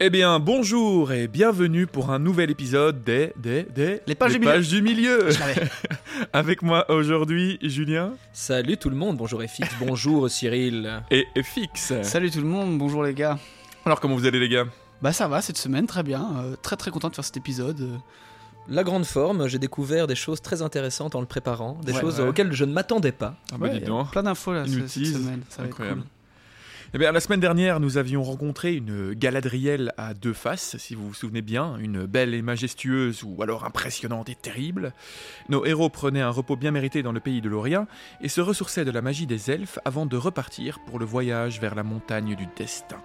Eh bien, bonjour et bienvenue pour un nouvel épisode des. des. des. Les pages du milieu. du milieu. Je l'avais. Avec moi aujourd'hui, Julien Salut tout le monde, bonjour FX, bonjour Cyril. et Fix. Salut tout le monde, bonjour les gars. Alors, comment vous allez, les gars? Bah ça va cette semaine, très bien. Euh, très très content de faire cet épisode. La grande forme, j'ai découvert des choses très intéressantes en le préparant, des Ouais, choses ouais. auxquelles je ne m'attendais pas. Ah, bah, ouais, dis donc. Plein d'infos là ce- cette Inutiles. semaine. Ça va être Incroyable. cool. Eh bien, la semaine dernière, nous avions rencontré une Galadriel à deux faces, si vous vous souvenez bien, une belle et majestueuse, ou alors impressionnante et terrible. Nos héros prenaient un repos bien mérité dans le pays de l'Orient et se ressourçaient de la magie des elfes avant de repartir pour le voyage vers la montagne du destin.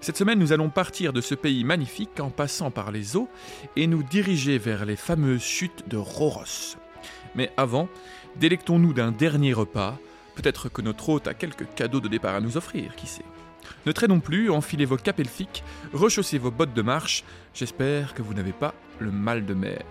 Cette semaine, nous allons partir de ce pays magnifique en passant par les eaux et nous diriger vers les fameuses chutes de Roros. Mais avant, délectons-nous d'un dernier repas Peut-être que notre hôte a quelques cadeaux de départ à nous offrir, qui sait. Ne traînons plus, enfilez vos capes elfiques, rechaussez vos bottes de marche, j'espère que vous n'avez pas le mal de mer.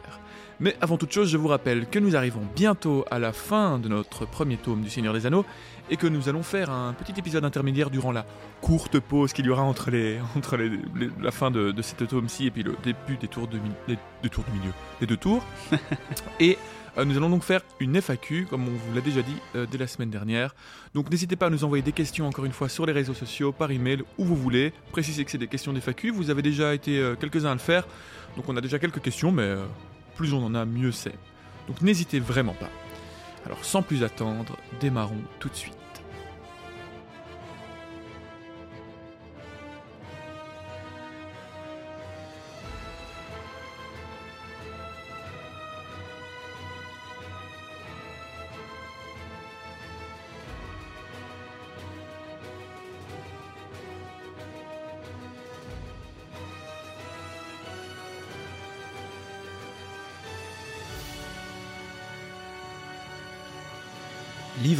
Mais avant toute chose, je vous rappelle que nous arrivons bientôt à la fin de notre premier tome du Seigneur des Anneaux et que nous allons faire un petit épisode intermédiaire durant la courte pause qu'il y aura entre, les, entre les- la fin de, de cette tome-ci et puis le début des tours de, des, du milieu, des deux tours. et euh, nous allons donc faire une FAQ, comme on vous l'a déjà dit euh, dès la semaine dernière. Donc n'hésitez pas à nous envoyer des questions encore une fois sur les réseaux sociaux, par email, où vous voulez. Précisez que c'est des questions d'FAQ, vous avez déjà été euh, quelques-uns à le faire. Donc on a déjà quelques questions, mais plus on en a, mieux c'est. Donc n'hésitez vraiment pas. Alors sans plus attendre, démarrons tout de suite.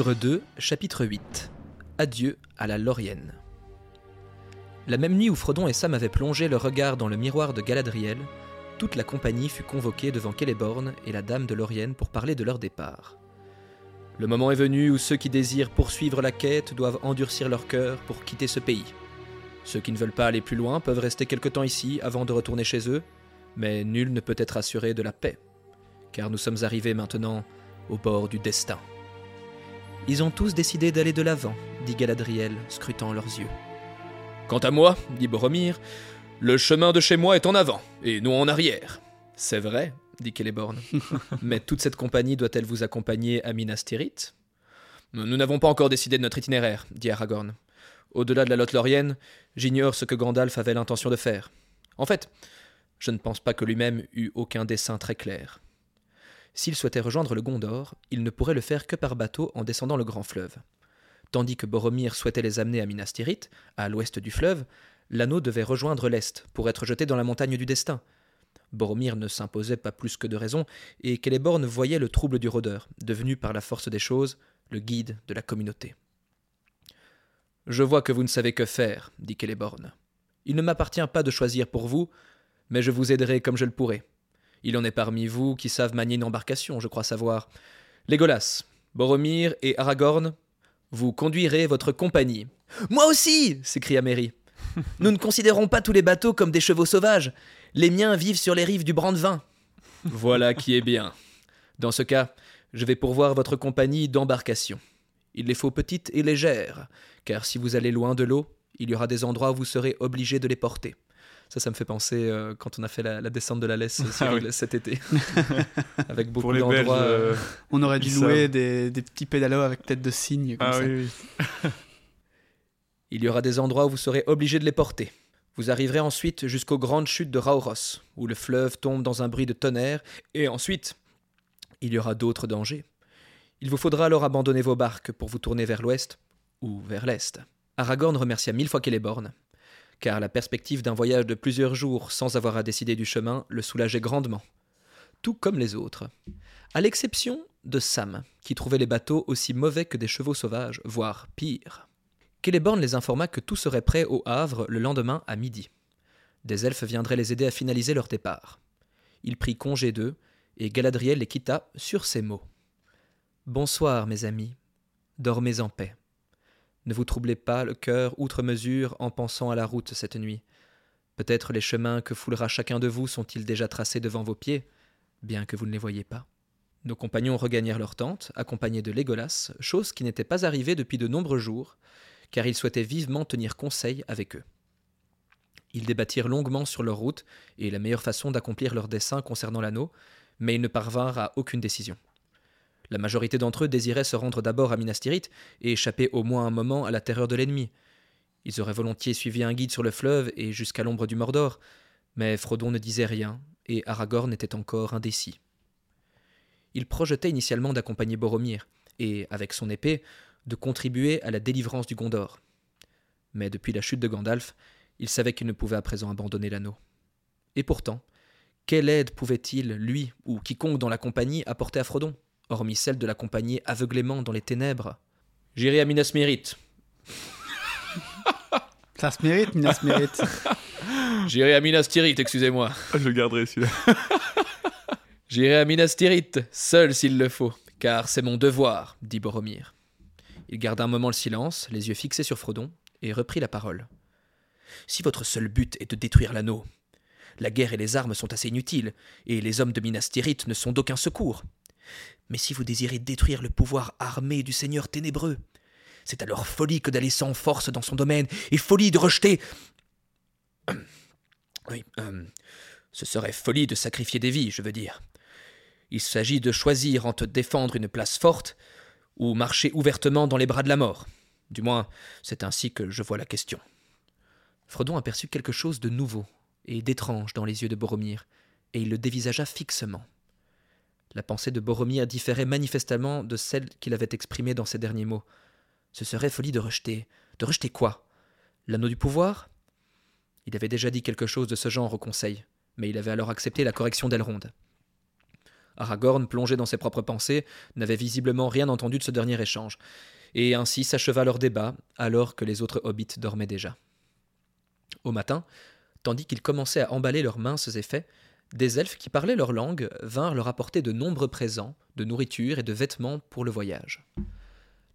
Livre 2, chapitre 8. Adieu à la Laurienne. La même nuit où Frodon et Sam avaient plongé leur regard dans le miroir de Galadriel, toute la compagnie fut convoquée devant Celeborn et la dame de Laurienne pour parler de leur départ. Le moment est venu où ceux qui désirent poursuivre la quête doivent endurcir leur cœur pour quitter ce pays. Ceux qui ne veulent pas aller plus loin peuvent rester quelque temps ici avant de retourner chez eux, mais nul ne peut être assuré de la paix, car nous sommes arrivés maintenant au bord du destin. Ils ont tous décidé d'aller de l'avant, dit Galadriel, scrutant leurs yeux. Quant à moi, dit Boromir, le chemin de chez moi est en avant, et non en arrière. C'est vrai, dit Celeborn. Mais toute cette compagnie doit-elle vous accompagner à Minas Tirith? Nous nous n'avons pas encore décidé de notre itinéraire, dit Aragorn. Au-delà de la Lothlorienne, j'ignore ce que Gandalf avait l'intention de faire. En fait, je ne pense pas que lui-même eût aucun dessein très clair. S'il souhaitait rejoindre le Gondor, il ne pourrait le faire que par bateau en descendant le grand fleuve. Tandis que Boromir souhaitait les amener à Minas Tirith, à l'ouest du fleuve, l'anneau devait rejoindre l'est pour être jeté dans la montagne du destin. Boromir ne s'imposait pas plus que de raison, et Celeborn voyait le trouble du rôdeur, devenu par la force des choses le guide de la communauté. Je vois que vous ne savez que faire, dit Celeborn. Il ne m'appartient pas de choisir pour vous, mais je vous aiderai comme je le pourrai. Il en est parmi vous qui savent manier une embarcation, je crois savoir. Légolas, Boromir et Aragorn, vous conduirez votre compagnie. Moi aussi s'écria Merry. Nous ne considérons pas tous les bateaux comme des chevaux sauvages. Les miens vivent sur les rives du Brandevin. Voilà qui est bien. Dans ce cas, je vais pourvoir votre compagnie d'embarcations. Il les faut petites et légères, car si vous allez loin de l'eau, il y aura des endroits où vous serez obligé de les porter. Ça, ça me fait penser euh, quand on a fait la, la descente de la laisse Ah Cyril, oui. cet été. Avec beaucoup d'endroits. euh, euh, On aurait dû louer des, des petits pédalos avec tête de cygne comme Ah ça. oui, oui. Il y aura des endroits où vous serez obligé de les porter. Vous arriverez ensuite jusqu'aux grandes chutes de Rauros, où le fleuve tombe dans un bruit de tonnerre, et ensuite, il y aura d'autres dangers. Il vous faudra alors abandonner vos barques pour vous tourner vers l'ouest ou vers l'est. Aragorn remercia mille fois Celeborn, car la perspective d'un voyage de plusieurs jours sans avoir à décider du chemin le soulageait grandement, tout comme les autres, à l'exception de Sam, qui trouvait les bateaux aussi mauvais que des chevaux sauvages, voire pire. Celeborn les informa que tout serait prêt au Havre le lendemain à midi. Des elfes viendraient les aider à finaliser leur départ. Il prit congé d'eux, et Galadriel les quitta sur ces mots. Bonsoir, mes amis. Dormez en paix. Ne vous troublez pas le cœur outre mesure en pensant à la route cette nuit. Peut-être les chemins que foulera chacun de vous sont-ils déjà tracés devant vos pieds, bien que vous ne les voyiez pas. Nos compagnons regagnèrent leur tente, accompagnés de Légolas, chose qui n'était pas arrivée depuis de nombreux jours, car ils souhaitaient vivement tenir conseil avec eux. Ils débattirent longuement sur leur route et la meilleure façon d'accomplir leur dessein concernant l'anneau, mais ils ne parvinrent à aucune décision. La majorité d'entre eux désiraient se rendre d'abord à Minas Tirith et échapper au moins un moment à la terreur de l'ennemi. Ils auraient volontiers suivi un guide sur le fleuve et jusqu'à l'ombre du Mordor, mais Frodon ne disait rien et Aragorn était encore indécis. Il projetait initialement d'accompagner Boromir et, avec son épée, de contribuer à la délivrance du Gondor. Mais depuis la chute de Gandalf, il savait qu'il ne pouvait à présent abandonner l'anneau. Et pourtant, quelle aide pouvait-il, lui ou quiconque dans la compagnie, apporter à Frodon, hormis celle de l'accompagner aveuglément dans les ténèbres J'irai à Minas Mirith. Ça se mérite, Minas mérite. J'irai à Minas Tirith, excusez-moi. Je le garderai celui-là. J'irai à Minas Tirith, seul s'il le faut, car c'est mon devoir, dit Boromir. Il garda un moment le silence, les yeux fixés sur Frodon, et reprit la parole. Si votre seul but est de détruire l'anneau, la guerre et les armes sont assez inutiles, et les hommes de Minas Tirith ne sont d'aucun secours. Mais si vous désirez détruire le pouvoir armé du Seigneur ténébreux, c'est alors folie que d'aller sans force dans son domaine, et folie de rejeter. Oui, euh, ce serait folie de sacrifier des vies, je veux dire. Il s'agit de choisir entre défendre une place forte ou marcher ouvertement dans les bras de la mort. Du moins, c'est ainsi que je vois la question. Frodon aperçut quelque chose de nouveau et d'étrange dans les yeux de Boromir, et il le dévisagea fixement. La pensée de Boromir différait manifestement de celle qu'il avait exprimée dans ses derniers mots. Ce serait folie de rejeter. De rejeter quoi? L'anneau du pouvoir? Il avait déjà dit quelque chose de ce genre au Conseil, mais il avait alors accepté la correction d'Elrond. Aragorn, plongé dans ses propres pensées, n'avait visiblement rien entendu de ce dernier échange, et ainsi s'acheva leur débat, alors que les autres hobbits dormaient déjà. Au matin, tandis qu'ils commençaient à emballer leurs minces effets, des elfes qui parlaient leur langue vinrent leur apporter de nombreux présents, de nourriture et de vêtements pour le voyage.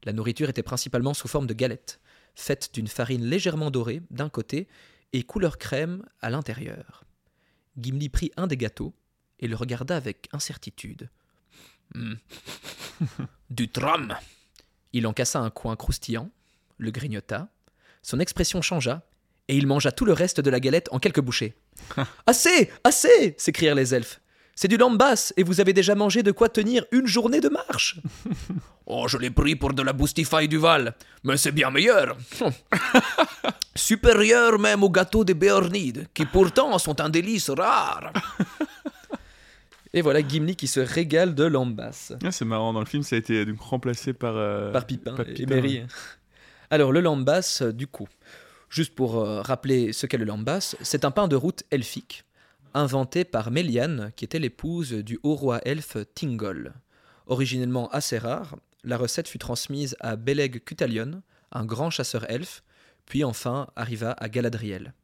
La nourriture était principalement sous forme de galettes, faites d'une farine légèrement dorée d'un côté et couleur crème à l'intérieur. Gimli prit un des gâteaux et le regarda avec incertitude. Hmm. du tram Il en cassa un coin croustillant, le grignota, son expression changea, et il mangea tout le reste de la galette en quelques bouchées. assez Assez s'écrièrent les elfes. C'est du lambas, et vous avez déjà mangé de quoi tenir une journée de marche. oh, je l'ai pris pour de la boustify du Val, mais c'est bien meilleur. Supérieur même au gâteau des Béornides, qui pourtant sont un délice rare. et voilà Gimli qui se régale de lambas. Ah, c'est marrant, dans le film, ça a été donc remplacé par. euh, Par Pipin par et. Alors, le lambas, euh, du coup, juste pour euh, rappeler ce qu'est le lambas, c'est un pain de route elfique, inventé par Méliane, qui était l'épouse du haut roi elfe Thingol. Originellement assez rare, la recette fut transmise à Beleg Cutalion, un grand chasseur elfe, puis enfin arriva à Galadriel.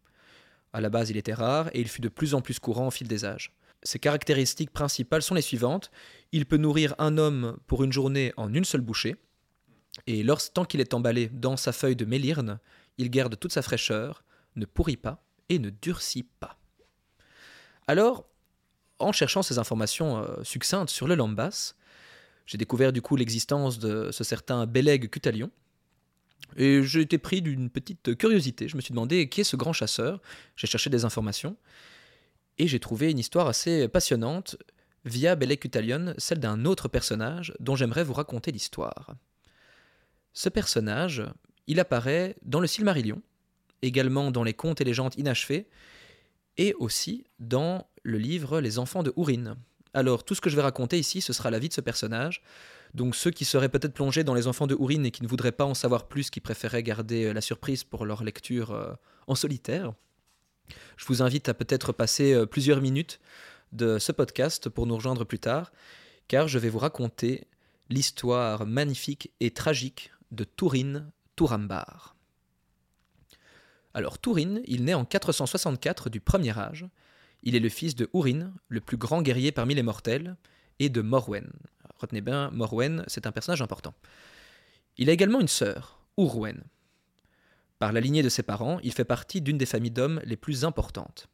À la base, il était rare et il fut de plus en plus courant au fil des âges. Ses caractéristiques principales sont les suivantes. Il peut nourrir un homme pour une journée en une seule bouchée, et lorsque tant qu'il est emballé dans sa feuille de mélirne, il garde toute sa fraîcheur, ne pourrit pas et ne durcit pas. Alors, en cherchant ces informations euh, succinctes sur le lambas, j'ai découvert du coup l'existence de ce certain Beleg Cutalion, et j'ai été pris d'une petite curiosité. Je me suis demandé qui est ce grand chasseur. J'ai cherché des informations, et j'ai trouvé une histoire assez passionnante via Beleg Cutalion, celle d'un autre personnage dont j'aimerais vous raconter l'histoire. Ce personnage, il apparaît dans le Silmarillion, également dans les contes et légendes inachevés, et aussi dans le livre Les enfants de Hourin. Alors, tout ce que je vais raconter ici, ce sera la vie de ce personnage. Donc, ceux qui seraient peut-être plongés dans Les enfants de Hourin et qui ne voudraient pas en savoir plus, qui préféraient garder euh, la surprise pour leur lecture euh, en solitaire, je vous invite à peut-être passer euh, plusieurs minutes de ce podcast pour nous rejoindre plus tard, car je vais vous raconter l'histoire magnifique et tragique de Tourin Tourambar. Alors Tourin, il naît en 464 du premier âge. Il est le fils de Hourin, le plus grand guerrier parmi les mortels, et de Morwen. Retenez bien, Morwen, c'est un personnage important. Il a également une sœur, Urwen. Par la lignée de ses parents, il fait partie d'une des familles d'hommes les plus importantes.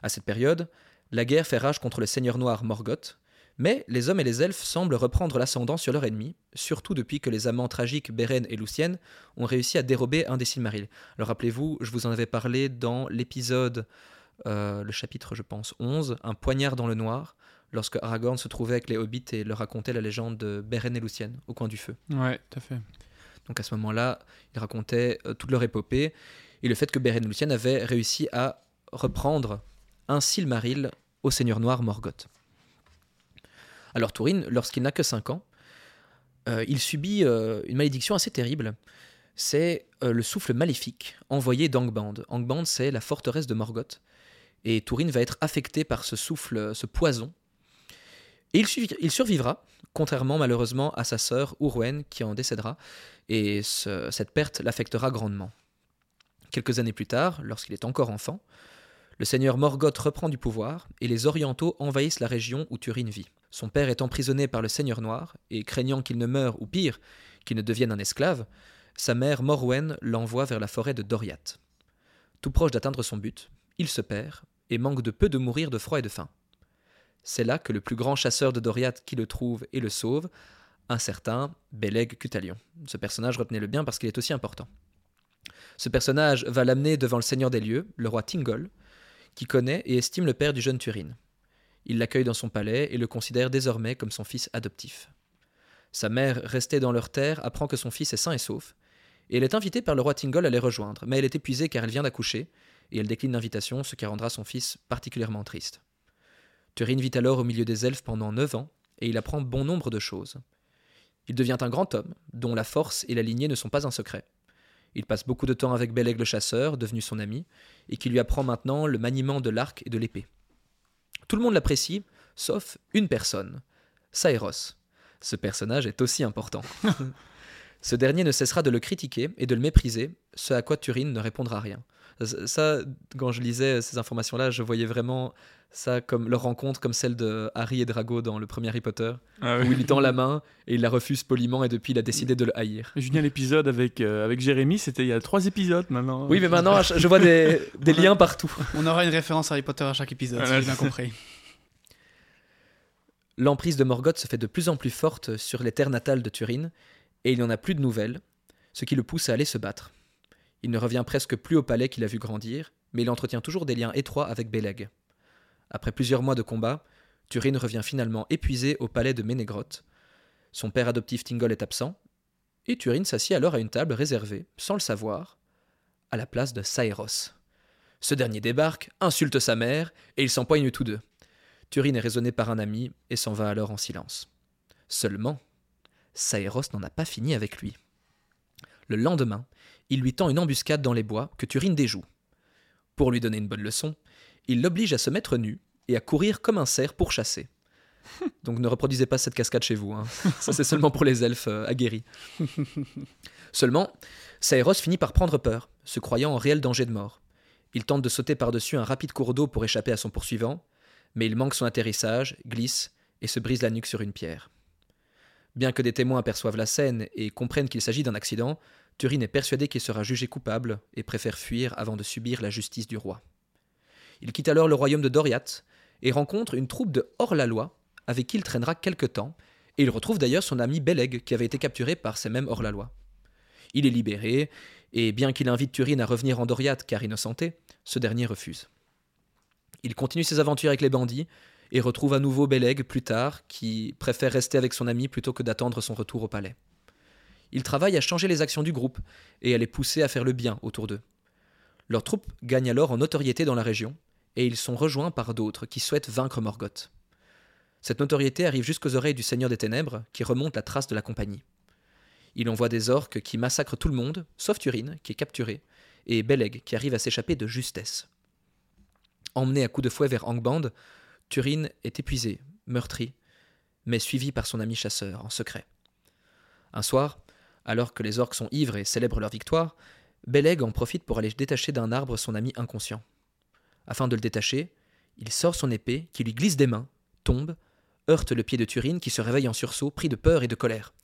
À cette période, la guerre fait rage contre le seigneur noir Morgoth, mais les hommes et les elfes semblent reprendre l'ascendant sur leur ennemi, surtout depuis que les amants tragiques Beren et Lucienne ont réussi à dérober un des Silmarils. Alors rappelez-vous, je vous en avais parlé dans l'épisode, euh, le chapitre je pense 11, Un poignard dans le noir, lorsque Aragorn se trouvait avec les hobbits et leur racontait la légende de Beren et Lucienne au coin du feu. Ouais, tout à fait. Donc à ce moment-là, il racontait euh, toute leur épopée et le fait que Beren et Lucienne avaient réussi à reprendre un Silmaril au Seigneur Noir Morgoth. Alors Tourin, lorsqu'il n'a que 5 ans, euh, il subit euh, une malédiction assez terrible. C'est euh, le souffle maléfique envoyé d'Angband. Angband, c'est la forteresse de Morgoth. Et Tourin va être affecté par ce souffle, ce poison. Et il, survivra, contrairement malheureusement à sa sœur Urwen qui en décédera. Et ce- cette perte l'affectera grandement. Quelques années plus tard, lorsqu'il est encore enfant, le seigneur Morgoth reprend du pouvoir et les Orientaux envahissent la région où Turin vit. Son père est emprisonné par le seigneur noir et craignant qu'il ne meure ou pire, qu'il ne devienne un esclave, sa mère Morwen l'envoie vers la forêt de Doriath. Tout proche d'atteindre son but, il se perd et manque de peu de mourir de froid et de faim. C'est là que le plus grand chasseur de Doriath qui le trouve et le sauve, un certain Beleg Cutalion. Ce personnage, retenez-le bien parce qu'il est aussi important. Ce personnage va l'amener devant le seigneur des lieux, le roi Tingol, qui connaît et estime le père du jeune Turin. Il l'accueille dans son palais et le considère désormais comme son fils adoptif. Sa mère, restée dans leur terre, apprend que son fils est sain et sauf, et elle est invitée par le roi Tingol à les rejoindre, mais elle est épuisée car elle vient d'accoucher, et elle décline l'invitation, ce qui rendra son fils particulièrement triste. Turin vit alors au milieu des elfes pendant neuf ans, et il apprend bon nombre de choses. Il devient un grand homme, dont la force et la lignée ne sont pas un secret. Il passe beaucoup de temps avec Beleg le chasseur, devenu son ami, et qui lui apprend maintenant le maniement de l'arc et de l'épée. Tout le monde l'apprécie, sauf une personne, Saeros. Ce personnage est aussi important. ce dernier ne cessera de le critiquer et de le mépriser, ce à quoi Turin ne répondra rien. Ça, quand je lisais ces informations-là, je voyais vraiment ça comme leur rencontre comme celle de Harry et Drago dans le premier Harry Potter, Ah où il lui tend la main et il la refuse poliment et depuis il a décidé de le haïr. Julien, l'épisode avec, euh, avec Jérémy, c'était il y a trois épisodes maintenant. Oui, mais maintenant je je vois des, des liens partout. On aura une référence à Harry Potter à chaque épisode, Voilà, si j'ai bien compris. L'emprise de Morgoth se fait de plus en plus forte sur les terres natales de Turin, et il n'y en a plus de nouvelles, ce qui le pousse à aller se battre. Il ne revient presque plus au palais qu'il a vu grandir, mais il entretient toujours des liens étroits avec Beleg. Après plusieurs mois de combat, Turin revient finalement épuisé au palais de Ménégroth. Son père adoptif Tingol est absent, et Turin s'assied alors à une table réservée, sans le savoir, à la place de Saeros. Ce dernier débarque, insulte sa mère, et ils s'empoignent tous deux. Turin est raisonné par un ami et s'en va alors en silence. Seulement, Saeros n'en a pas fini avec lui. Le lendemain, il lui tend une embuscade dans les bois que Turin déjoue. Pour lui donner une bonne leçon, il l'oblige à se mettre nu et à courir comme un cerf pour chasser. Donc ne reproduisez pas cette cascade chez vous, hein. ça c'est seulement pour les elfes euh, aguerris. Seulement, Saeros finit par prendre peur, se croyant en réel danger de mort. Il tente de sauter par-dessus un rapide cours d'eau pour échapper à son poursuivant, mais il manque son atterrissage, glisse et se brise la nuque sur une pierre. Bien que des témoins aperçoivent la scène et comprennent qu'il s'agit d'un accident, Turin est persuadé qu'il sera jugé coupable et préfère fuir avant de subir la justice du roi. Il quitte alors le royaume de Doriath et rencontre une troupe de hors-la-loi avec qui il traînera quelque temps, et il retrouve d'ailleurs son ami Beleg qui avait été capturé par ces mêmes hors-la-loi. Il est libéré, et bien qu'il invite Turin à revenir en Doriath car innocenté, ce dernier refuse. Il continue ses aventures avec les bandits et retrouve à nouveau Beleg plus tard, qui préfère rester avec son ami plutôt que d'attendre son retour au palais. Il travaille à changer les actions du groupe et à les pousser à faire le bien autour d'eux. Leur troupe gagne alors en notoriété dans la région, et ils sont rejoints par d'autres qui souhaitent vaincre Morgoth. Cette notoriété arrive jusqu'aux oreilles du Seigneur des Ténèbres, qui remonte la trace de la compagnie. Il envoie des orques qui massacrent tout le monde, sauf Turin, qui est capturé, et Beleg, qui arrive à s'échapper de justesse. Emmené à coups de fouet vers Angband, Turin est épuisé, meurtri, mais suivi par son ami chasseur en secret. Un soir, alors que les orques sont ivres et célèbrent leur victoire, Beleg en profite pour aller détacher d'un arbre son ami inconscient. Afin de le détacher, il sort son épée qui lui glisse des mains, tombe, heurte le pied de Turin qui se réveille en sursaut, pris de peur et de colère.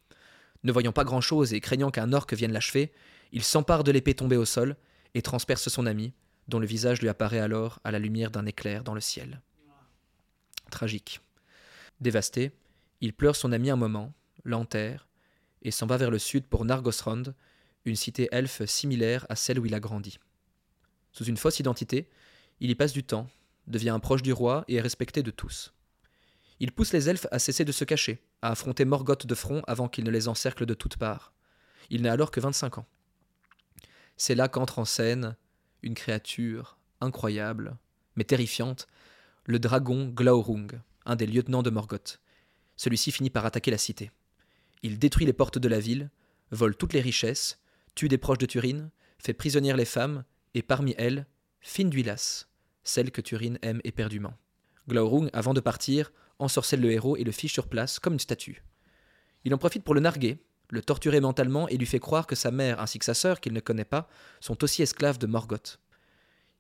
Ne voyant pas grand-chose et craignant qu'un orque vienne l'achever, Il s'empare de l'épée tombée au sol et transperce son ami, dont le visage lui apparaît alors à la lumière d'un éclair dans le ciel. Tragique. Dévasté, il pleure son ami un moment, l'enterre, et s'en va vers le sud pour Nargothrond, une cité elfe similaire à celle où il a grandi. Sous une fausse identité, il y passe du temps, devient un proche du roi et est respecté de tous. Il pousse les elfes à cesser de se cacher, à affronter Morgoth de front avant qu'il ne les encercle de toutes parts. Il n'a alors que 25 ans. C'est là qu'entre en scène une créature incroyable, mais terrifiante, le dragon Glaurung, un des lieutenants de Morgoth. Celui-ci finit par attaquer la cité. Il détruit les portes de la ville, vole toutes les richesses, tue des proches de Turine, fait prisonnière les femmes, et parmi elles, Finduilas, celle que Turine aime éperdument. Glaurung, avant de partir, ensorcelle le héros et le fiche sur place comme une statue. Il en profite pour le narguer, le torturer mentalement et lui fait croire que sa mère ainsi que sa sœur, qu'il ne connaît pas, sont aussi esclaves de Morgoth.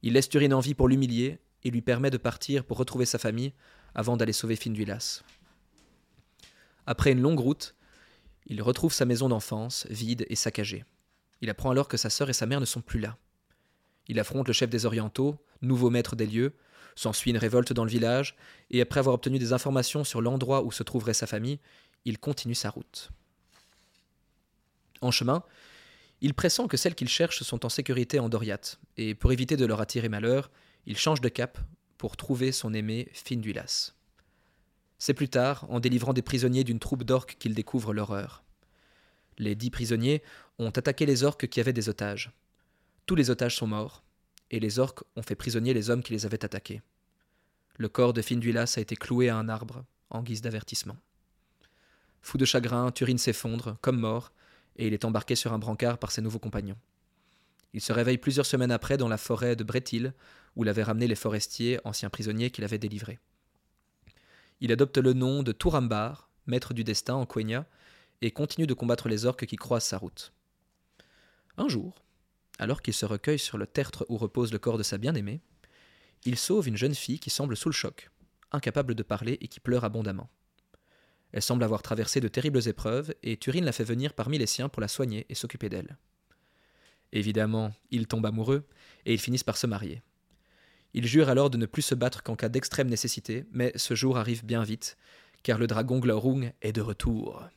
Il laisse Turine en vie pour l'humilier et lui permet de partir pour retrouver sa famille avant d'aller sauver Finduilas. Après une longue route, il retrouve sa maison d'enfance, vide et saccagée. Il apprend alors que sa sœur et sa mère ne sont plus là. Il affronte le chef des Orientaux, nouveau maître des lieux, s'ensuit une révolte dans le village, et après avoir obtenu des informations sur l'endroit où se trouverait sa famille, il continue sa route. En chemin, il pressent que celles qu'il cherche sont en sécurité en Doriath, et pour éviter de leur attirer malheur, il change de cap pour trouver son aimé Finduilas. C'est plus tard, en délivrant des prisonniers d'une troupe d'orques qu'il découvre l'horreur. Les dix prisonniers ont attaqué les orques qui avaient des otages. Tous les otages sont morts, et les orques ont fait prisonniers les hommes qui les avaient attaqués. Le corps de Finduilas a été cloué à un arbre, en guise d'avertissement. Fou de chagrin, Turine s'effondre, comme mort, et il est embarqué sur un brancard par ses nouveaux compagnons. Il se réveille plusieurs semaines après dans la forêt de Bretil, où l'avaient ramené les forestiers, anciens prisonniers qu'il avait délivrés. Il adopte le nom de Tourambar, maître du destin en Quenya, et continue de combattre les orques qui croisent sa route. Un jour, alors qu'il se recueille sur le tertre où repose le corps de sa bien-aimée, il sauve une jeune fille qui semble sous le choc, incapable de parler et qui pleure abondamment. Elle semble avoir traversé de terribles épreuves, et Turine la fait venir parmi les siens pour la soigner et s'occuper d'elle. Évidemment, ils tombent amoureux, et ils finissent par se marier. Ils jurent alors de ne plus se battre qu'en cas d'extrême nécessité, mais ce jour arrive bien vite, car le dragon Glaurung est de retour.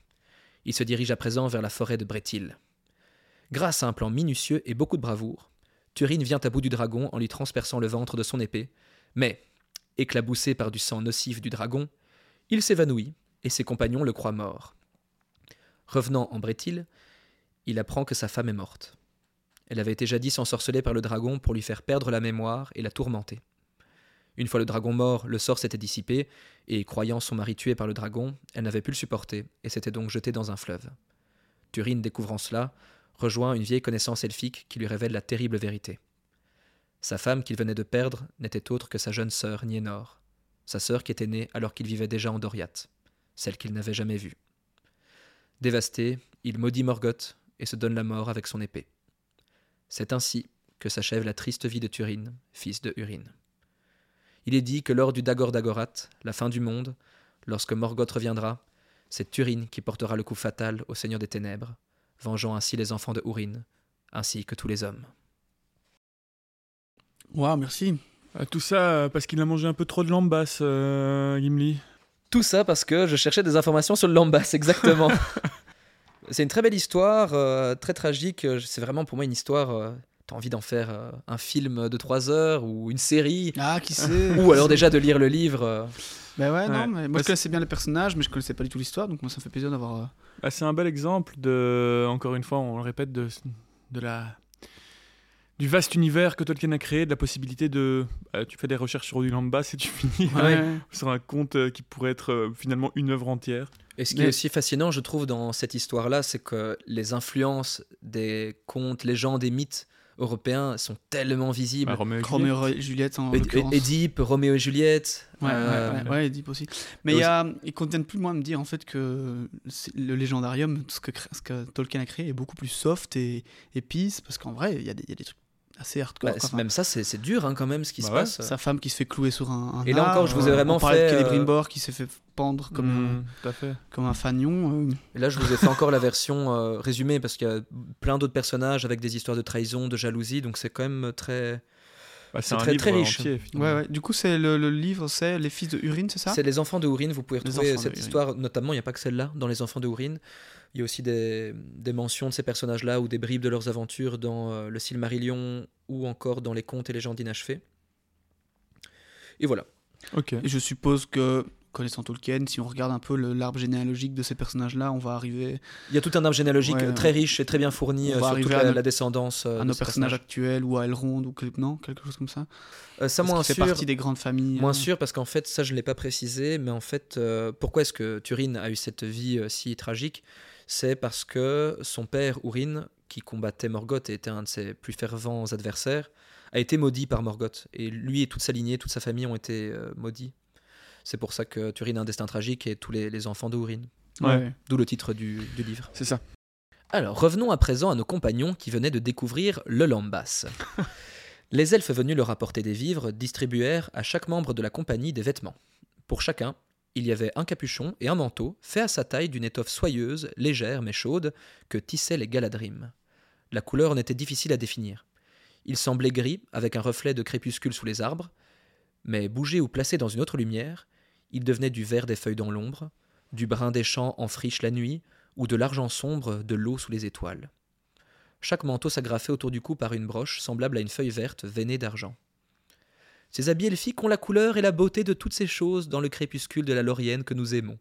Il se dirige à présent vers la forêt de Bretil. Grâce à un plan minutieux et beaucoup de bravoure, Turine vient à bout du dragon en lui transperçant le ventre de son épée, mais, éclaboussé par du sang nocif du dragon, il s'évanouit et ses compagnons le croient mort. Revenant en Bretil, il apprend que sa femme est morte. Elle avait été jadis ensorcelée par le dragon pour lui faire perdre la mémoire et la tourmenter. Une fois le dragon mort, le sort s'était dissipé, et croyant son mari tué par le dragon, elle n'avait pu le supporter, et s'était donc jetée dans un fleuve. Turine, découvrant cela, rejoint une vieille connaissance elfique qui lui révèle la terrible vérité. Sa femme qu'il venait de perdre n'était autre que sa jeune sœur Nienor, sa sœur qui était née alors qu'il vivait déjà en Doriath celle qu'il n'avait jamais vue. Dévasté, il maudit Morgoth et se donne la mort avec son épée. C'est ainsi que s'achève la triste vie de Turine, fils de Urine. Il est dit que lors du Dagor Dagorat, la fin du monde, lorsque Morgoth reviendra, c'est Turine qui portera le coup fatal au Seigneur des Ténèbres, vengeant ainsi les enfants de Urine, ainsi que tous les hommes. Waouh, merci. Euh, tout ça euh, parce qu'il a mangé un peu trop de lambas, euh, Gimli. Tout ça parce que je cherchais des informations sur le Lambas, exactement. c'est une très belle histoire, euh, très tragique. C'est vraiment pour moi une histoire. Envie d'en faire euh, un film de 3 heures ou une série Ah, qui sait Ou alors déjà de lire le livre. euh. Bah ouais, Ouais. non, mais moi Bah, je connaissais bien les personnages, mais je connaissais pas du tout l'histoire, donc moi ça me fait plaisir d'avoir. euh, Ah, c'est un bel exemple de, encore une fois, on le répète, de, de la, du vaste univers que Tolkien a créé, de la possibilité de. euh, tu fais des recherches sur du lambas et tu finis Ouais. sur un conte euh, qui pourrait être euh, finalement une œuvre entière. Et ce qui Mais- est aussi fascinant, je trouve, dans cette histoire-là, c'est que les influences des contes, légendes et mythes européens sont tellement visibles. Bah, Roméo et Roméo Juliette. et Juliette en. Édipe, Roméo et Juliette. Ouais, euh, ouais, ouais, ouais, Édipe aussi. Mais il y a, ils conviennent plus moi de me dire en fait que le légendarium, tout ce que, cré- ce que Tolkien a créé est beaucoup plus soft et, peace, parce qu'en vrai, il y, a des- il y a des trucs assez hardcore. Bah, même ça, c'est dur hein, quand même ce qui Bah se ouais. passe. Sa femme qui se fait clouer sur un. un Et là arbre. encore, je vous ai vraiment On fait, de Kelly euh, Brimbor qui s'est fait pendre comme, Mmh, tout à fait. un, comme un fagnon. euh. Et là, je vous ai fait encore la version euh, résumée parce qu'il y a plein d'autres personnages avec des histoires de trahison, de jalousie, donc c'est quand même très. Bah, C'est un très, livre très riche. entier, finalement. Ouais, ouais. Du coup, c'est le, le livre, c'est Les fils de Urine, c'est ça? C'est les enfants de Hourin, vous pouvez retrouver cette histoire, notamment, il n'y a pas que celle-là, dans les enfants de Hourin. Il y a aussi des, des mentions de ces personnages-là ou des bribes de leurs aventures dans euh, le Silmarillion ou encore dans les contes et légendes inachevées. Et voilà. Ok. Et je suppose que, connaissant Tolkien, si on regarde un peu l'arbre généalogique de ces personnages-là, on va arriver Il y a tout un arbre généalogique Ouais, très riche et très bien fourni euh, sur toute la, nos- la descendance euh, à de nos personnages actuels ou à Elrond ou que- non, quelque chose comme ça. Euh, ça, moins qu'il fait sûr. partie des grandes familles. Moins euh. sûr, parce qu'en fait, ça, je ne l'ai pas précisé, mais en fait, euh, pourquoi est-ce que Turin a eu cette vie euh, si tragique? C'est parce que son père, Urin, qui combattait Morgoth et était un de ses plus fervents adversaires, a été maudit par Morgoth. Et lui et toute sa lignée, toute sa famille ont été euh, maudits. C'est pour ça que Turin a un destin tragique et tous les, les enfants de Urin. Ouais. D'où le titre du, du livre. C'est ça. Alors, revenons à présent à nos compagnons qui venaient de découvrir le Lambas. Les elfes venus leur apporter des vivres distribuèrent à chaque membre de la compagnie des vêtements. Pour chacun, il y avait un capuchon et un manteau fait à sa taille d'une étoffe soyeuse, légère mais chaude, que tissaient les Galadrim. La couleur en était difficile à définir. Il semblait gris, avec un reflet de crépuscule sous les arbres, mais bougé ou placé dans une autre lumière, il devenait du vert des feuilles dans l'ombre, du brun des champs en friche la nuit, ou de l'argent sombre de l'eau sous les étoiles. Chaque manteau s'agrafait autour du cou par une broche semblable à une feuille verte veinée d'argent. Ces habits elfiques ont la couleur et la beauté de toutes ces choses dans le crépuscule de la Laurienne que nous aimons.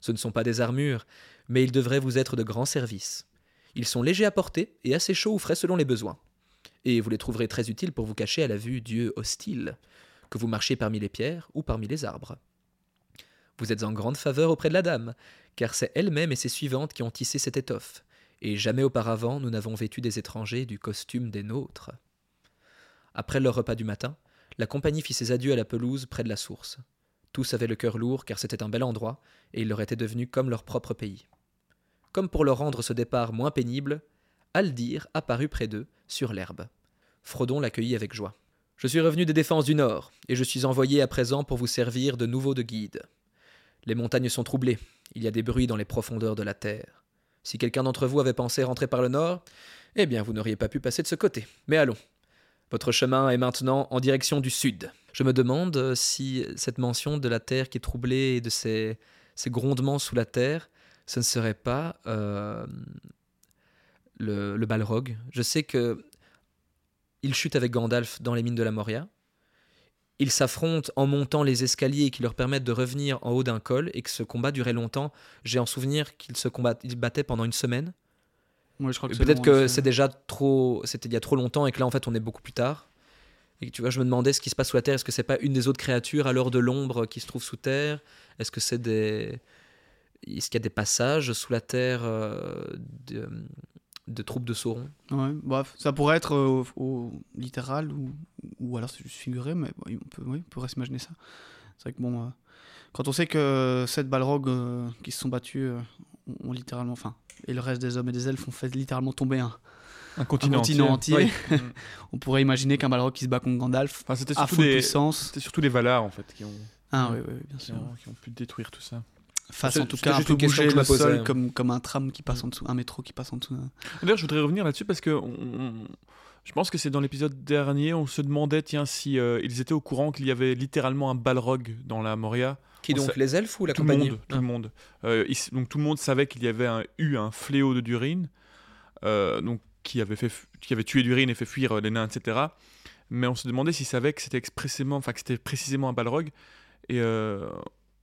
Ce ne sont pas des armures, mais ils devraient vous être de grands services. Ils sont légers à porter et assez chauds ou frais selon les besoins. Et vous les trouverez très utiles pour vous cacher à la vue d'yeux hostiles, que vous marchiez parmi les pierres ou parmi les arbres. Vous êtes en grande faveur auprès de la dame, car c'est elle-même et ses suivantes qui ont tissé cette étoffe, et jamais auparavant nous n'avons vêtu des étrangers du costume des nôtres. Après leur repas du matin, la compagnie fit ses adieux à la pelouse près de la source. Tous avaient le cœur lourd car c'était un bel endroit, et il leur était devenu comme leur propre pays. Comme pour leur rendre ce départ moins pénible, Aldir apparut près d'eux, sur l'herbe. Frodon l'accueillit avec joie. Je suis revenu des défenses du Nord, et je suis envoyé à présent pour vous servir de nouveau de guide. Les montagnes sont troublées, il y a des bruits dans les profondeurs de la terre. Si quelqu'un d'entre vous avait pensé rentrer par le nord, eh bien vous n'auriez pas pu passer de ce côté. Mais allons. Votre chemin est maintenant en direction du sud. Je me demande euh, si cette mention de la terre qui est troublée et de ces grondements sous la terre, ce ne serait pas euh, le, Balrog. Je sais que il chute avec Gandalf dans les mines de la Moria. Ils s'affrontent en montant les escaliers qui leur permettent de revenir en haut d'un col et que ce combat durait longtemps. J'ai en souvenir qu'ils se combattent, ils battaient pendant une semaine. Ouais, je crois que Et c'est Peut-être que c'est déjà trop, c'était il y a trop longtemps et que là en fait on est beaucoup plus tard. Et tu vois, je me demandais ce qui se passe sous la terre. Est-ce que c'est pas une des autres créatures à l'heure de l'ombre qui se trouve sous terre? Est-ce que c'est des, est-ce qu'il y a des passages sous la terre euh, de, de troupes de Sauron? Ouais, bref, ça pourrait être euh, au, au littéral ou, ou alors c'est juste figuré, mais bon, on, peut, oui, on pourrait s'imaginer ça. C'est vrai que bon, euh, quand on sait que sept Balrogs qui se sont battus ont, ont littéralement, enfin, et le reste des hommes et des elfes ont fait littéralement tomber un, Un un continent, entier, Oui. on pourrait imaginer qu'un Balrog qui se bat contre Gandalf Enfin, c'était à surtout, full des... puissance. c'était surtout les Valar en fait qui ont, Ah oui, oui, oui, bien qui sûr. ont, qui ont pu détruire tout ça. Face en tout cas un juste peu bouger que je le posais. sol comme, comme un tram qui passe en dessous, un métro qui passe en dessous. D'ailleurs, je voudrais revenir là-dessus parce que on- on- je pense que c'est dans l'épisode dernier, on se demandait tiens si euh, ils étaient au courant qu'il y avait littéralement un Balrog dans la Moria. Qui On donc sait- les elfes ou la tout le compagnie monde, tout Ah. le monde. Euh, donc tout le monde savait qu'il y avait un, eu un fléau de Durin, euh, donc qui avait fait, qui avait tué Durin et fait fuir euh, les nains, etc. Mais on se demandait s'ils savaient que c'était expressément, enfin que c'était précisément un Balrog. Et euh,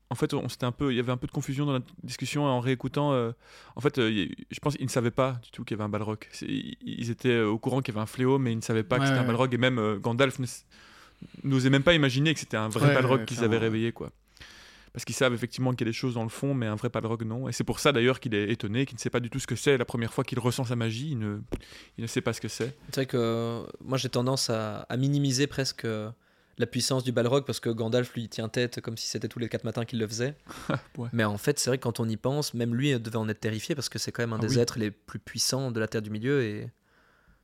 en fait, on, c'était un peu, il y avait un peu de confusion dans la discussion en réécoutant. euh, en fait, euh, je pense qu'ils ne savaient pas du tout qu'il y avait un Balrog. Ils étaient au courant qu'il y avait un fléau, mais ils ne savaient pas que Ouais, c'était un. Balrog. Et même euh, Gandalf n'osait même pas imaginer que c'était un vrai Ouais, Balrog ouais, qu'ils avaient réveillé, quoi. Parce qu'ils savent effectivement qu'il y a des choses dans le fond, mais un vrai Balrog, non. Et c'est pour ça d'ailleurs qu'il est étonné, qu'il ne sait pas du tout ce que c'est. La première fois qu'il ressent sa magie, il ne, il ne sait pas ce que c'est. C'est vrai que euh, moi j'ai tendance à, à minimiser presque euh, la puissance du Balrog parce que Gandalf lui tient tête comme si c'était tous les quatre matins qu'il le faisait. Ouais. Mais en fait, c'est vrai que quand on y pense, même lui devait en être terrifié parce que c'est quand même un Ah des oui. êtres les plus puissants de la Terre du Milieu et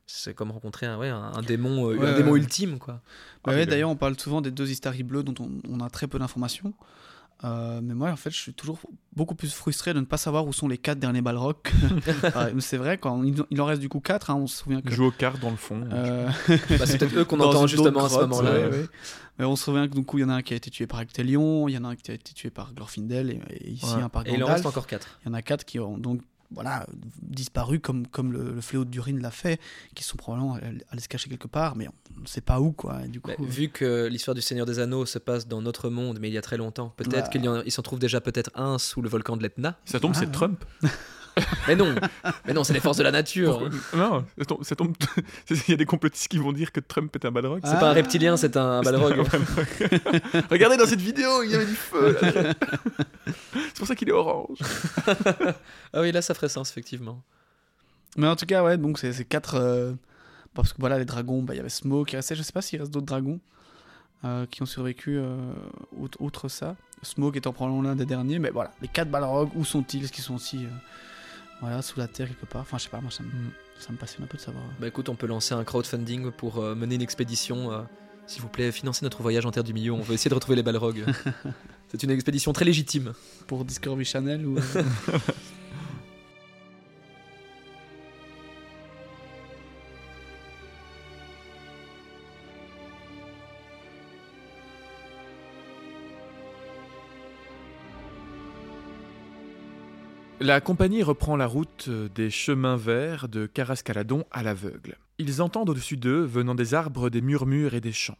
C'est comme rencontrer un, ouais, un, un démon, euh, Ouais, un démon ultime, quoi. Ah, Ouais, mais le- D'ailleurs, on parle souvent des deux Istari bleus dont on, on a très peu d'informations. Euh, mais moi, en fait, je suis toujours beaucoup plus frustré de ne pas savoir où sont les quatre derniers Balrog. Mais c'est vrai, quand il, il en reste du coup quatre, hein, on se souvient que. Joue aux cartes dans le fond. euh, Bah, c'est peut-être eux qu'on entend justement à ce moment-là. ouais, ouais. Mais on se souvient que du coup, il y en a un qui a été tué par Actelion, il y en a un qui a été tué par Glorfindel, et, et ici Ouais. un par Et il en reste encore quatre. Il y en a quatre qui ont donc voilà, disparu comme, comme le, le fléau de Durin l'a fait, qui sont probablement allés se cacher quelque part, mais on ne sait pas où. Quoi. Et du coup, Bah, vu que l'histoire du Seigneur des Anneaux se passe dans notre monde, mais il y a très longtemps, peut-être Bah. qu'il y en- il s'en trouve déjà peut-être un sous le volcan de l'Etna. Ça tombe, Ah, c'est ouais. Trump. Mais non, mais non, c'est les forces de la nature. Non, ça tombe. Il y a des complotistes qui vont dire que Trump est un balrog. C'est pas un reptilien, c'est un balrog. Regardez dans cette vidéo, il y avait du feu. c'est pour ça qu'il est orange. Ah oui, là, ça ferait sens, effectivement. Mais en tout cas, ouais, donc c'est c'est quatre. euh, Parce que voilà, les dragons, bah, il y avait Smoke qui restait. Je sais pas s'il reste d'autres dragons euh, qui ont survécu euh, outre, outre ça. Smoke étant probablement l'un des derniers, mais voilà, les quatre Balrogs, où sont-ils? Est-ce qu'ils sont aussi euh, voilà, sous la terre quelque part Enfin, je sais pas, moi ça me, Mm. ça me passionne un peu de savoir. Bah écoute, on peut lancer un crowdfunding pour euh, mener une expédition. euh, S'il vous plaît, financez notre voyage en Terre du Milieu. On veut essayer de retrouver les Balrogs. c'est une expédition très légitime. Pour Discovery Channel ou. La compagnie reprend la route des chemins verts de Carascaladon à l'aveugle. Ils entendent au-dessus d'eux, venant des arbres, des murmures et des chants.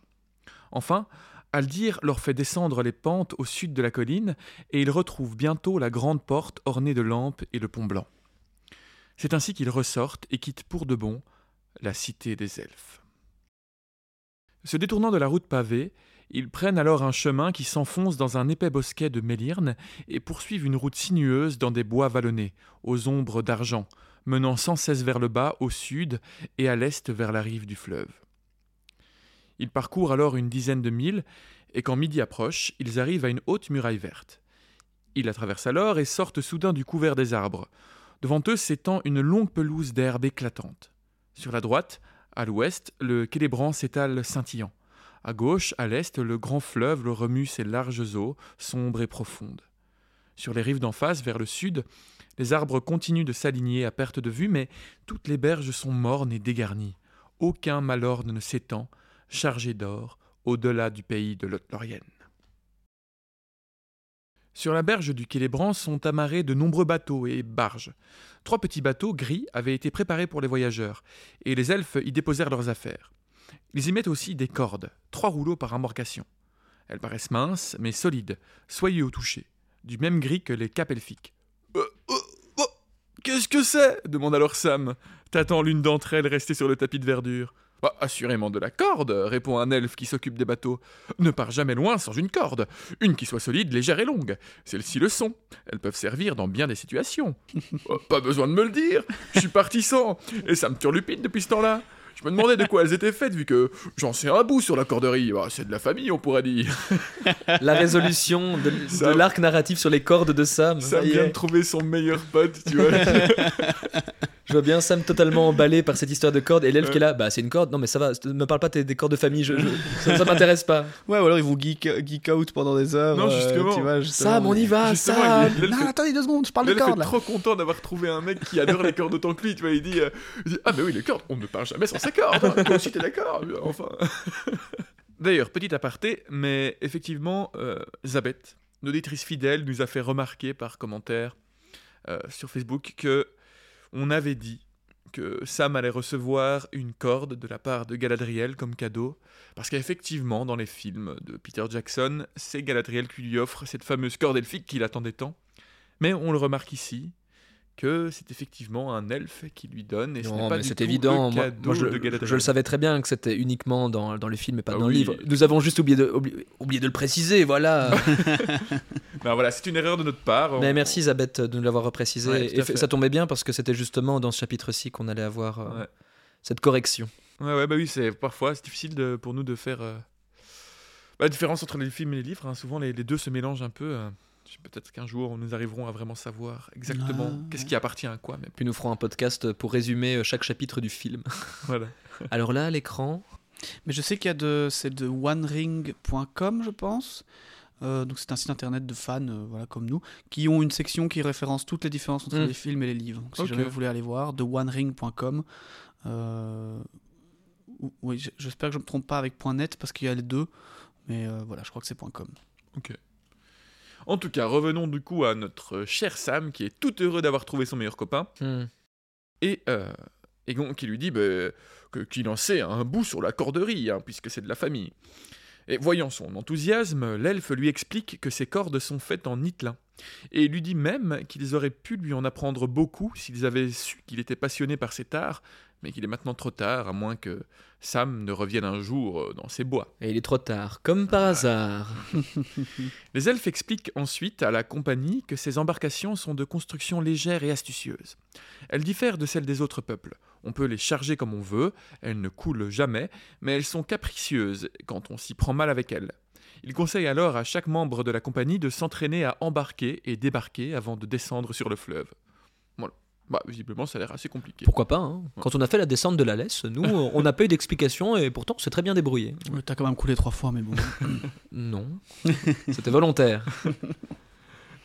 Enfin, Aldir leur fait descendre les pentes au sud de la colline et ils retrouvent bientôt la grande porte ornée de lampes et le pont blanc. C'est ainsi qu'ils ressortent et quittent pour de bon la cité des elfes. Se détournant de la route pavée, ils prennent alors un chemin qui s'enfonce dans un épais bosquet de mélirne et poursuivent une route sinueuse dans des bois vallonnés, aux ombres d'argent, menant sans cesse vers le bas au sud et à l'est vers la rive du fleuve. Ils parcourent alors une dizaine de milles, et quand midi approche, ils arrivent à une haute muraille verte. Ils la traversent alors et sortent soudain du couvert des arbres. Devant eux s'étend une longue pelouse d'herbe éclatante. Sur la droite, à l'ouest, le Célébran s'étale scintillant. À gauche, à l'est, le grand fleuve le remue ses larges eaux, sombres et profondes. Sur les rives d'en face, vers le sud, les arbres continuent de s'aligner à perte de vue, mais toutes les berges sont mornes et dégarnies. Aucun malorne ne s'étend, chargé d'or, au-delà du pays de Lothlorien. Sur la berge du Célébran sont amarrés de nombreux bateaux et barges. Trois petits bateaux gris avaient été préparés pour les voyageurs, et les elfes y déposèrent leurs affaires. Ils y mettent aussi des cordes, trois rouleaux par embarcation. Elles paraissent minces, mais solides, soyeux au toucher, du même gris que les capes elfiques. Euh, euh, oh, Qu'est-ce que c'est? demande alors Sam, tâtant l'une d'entre elles restée sur le tapis de verdure. Bah, assurément de la corde, répond un elfe qui s'occupe des bateaux. Ne pars jamais loin sans une corde. Une qui soit solide, légère et longue. Celles-ci le sont. Elles peuvent servir dans bien des situations. Oh, pas besoin de me le dire. Je suis parti sans. Et ça me turlupine depuis ce temps-là. Je me demandais de quoi elles étaient faites, vu que j'en sais un bout sur la corderie. Bah, c'est de la famille, on pourrait dire. La résolution de, de l'arc narratif sur les cordes de Sam. Sam vient de trouver son meilleur pote, tu vois. Je vois bien Sam totalement emballé par cette histoire de cordes et l'elfe qui est là. Bah, c'est une corde. Non, mais ça va. Ne me parle pas des, des cordes de famille. Je, je- ça, ça m'intéresse pas. Ouais, ou alors ils vont geek, geek out pendant des heures. Non, euh, justement. tu vois, justement. Sam, on y va. Sam. Non, attendez deux secondes, je parle de cordes est trop content d'avoir trouvé un mec qui adore les cordes autant que lui, tu vois. Il dit, euh, il dit Ah, mais oui, les cordes, on ne parle jamais sans ses cordes. hein. Toi aussi, t'es d'accord Enfin. D'ailleurs, petit aparté, mais effectivement, euh, Zabeth, une auditrice fidèle, nous a fait remarquer par commentaire euh, sur Facebook que on avait dit que Sam allait recevoir une corde de la part de Galadriel comme cadeau, parce qu'effectivement, dans les films de Peter Jackson, c'est Galadriel qui lui offre cette fameuse corde elfique qu'il attendait tant. Mais on le remarque ici que c'est effectivement un elfe qui lui donne, et ce n'est Non, pas c'est tout évident. le Moi, cadeau moi, je, de Galadriel. je le savais très bien que c'était uniquement dans, dans le film et pas Ah dans oui. le livre. Nous avons juste oublié de, oublié, oublié de le préciser, voilà. Ben voilà, c'est une erreur de notre part. mais On- merci Isabeth de nous l'avoir reprécisé. Ouais, tout à et fait. ça tombait bien parce que c'était justement dans ce chapitre-ci qu'on allait avoir euh, Ouais. cette correction. Ouais, ouais, bah oui, c'est parfois c'est difficile de- pour nous de faire euh, bah, la différence entre les films et les livres. hein. Souvent, les, les deux se mélangent un peu. euh. Peut-être qu'un jour, nous arriverons à vraiment savoir exactement Ah, qu'est-ce qui appartient à quoi. Mais Puis nous ferons un podcast pour résumer chaque chapitre du film. voilà. Alors là, à l'écran, Mais je sais qu'il y a de. C'est de onering.com, je pense. Euh, donc c'est un site internet de fans, euh, voilà, comme nous, qui ont une section qui référence toutes les différences entre Mm. les films et les livres. Donc, si Ok. jamais vous voulez aller voir, de onering.com. Euh, ou- oui, j'espère que je ne me trompe pas avec .net parce qu'il y a les deux. Mais euh, voilà, je crois que c'est .com. En tout cas, revenons du coup à notre cher Sam qui est tout heureux d'avoir trouvé son meilleur copain. hmm, Et, euh, et donc, qui lui dit bah, que- qu'il en sait un bout sur la corderie, hein, puisque c'est de la famille. Et voyant son enthousiasme, l'elfe lui explique que ses cordes sont faites en Itlin. Et lui dit même qu'ils auraient pu lui en apprendre beaucoup s'ils avaient su qu'il était passionné par cet art, mais qu'il est maintenant trop tard, à moins que Sam ne revienne un jour euh, dans ses bois. et il est trop tard, comme par hasard. Les elfes expliquent ensuite à la compagnie que ces embarcations sont de construction légère et astucieuse. Elles diffèrent de celles des autres peuples. On peut les charger comme on veut, elles ne coulent jamais, mais elles sont capricieuses quand on s'y prend mal avec elles. Ils conseillent alors à chaque membre de la compagnie de s'entraîner à embarquer et débarquer avant de descendre sur le fleuve. Voilà. Bah, visiblement, ça a l'air assez compliqué. Pourquoi pas hein. Quand on a fait la descente de la laisse, nous, on n'a pas eu d'explication et pourtant, on s'est très bien débrouillé. Ouais, T'as quand même coulé trois fois, mais bon. Non, c'était volontaire.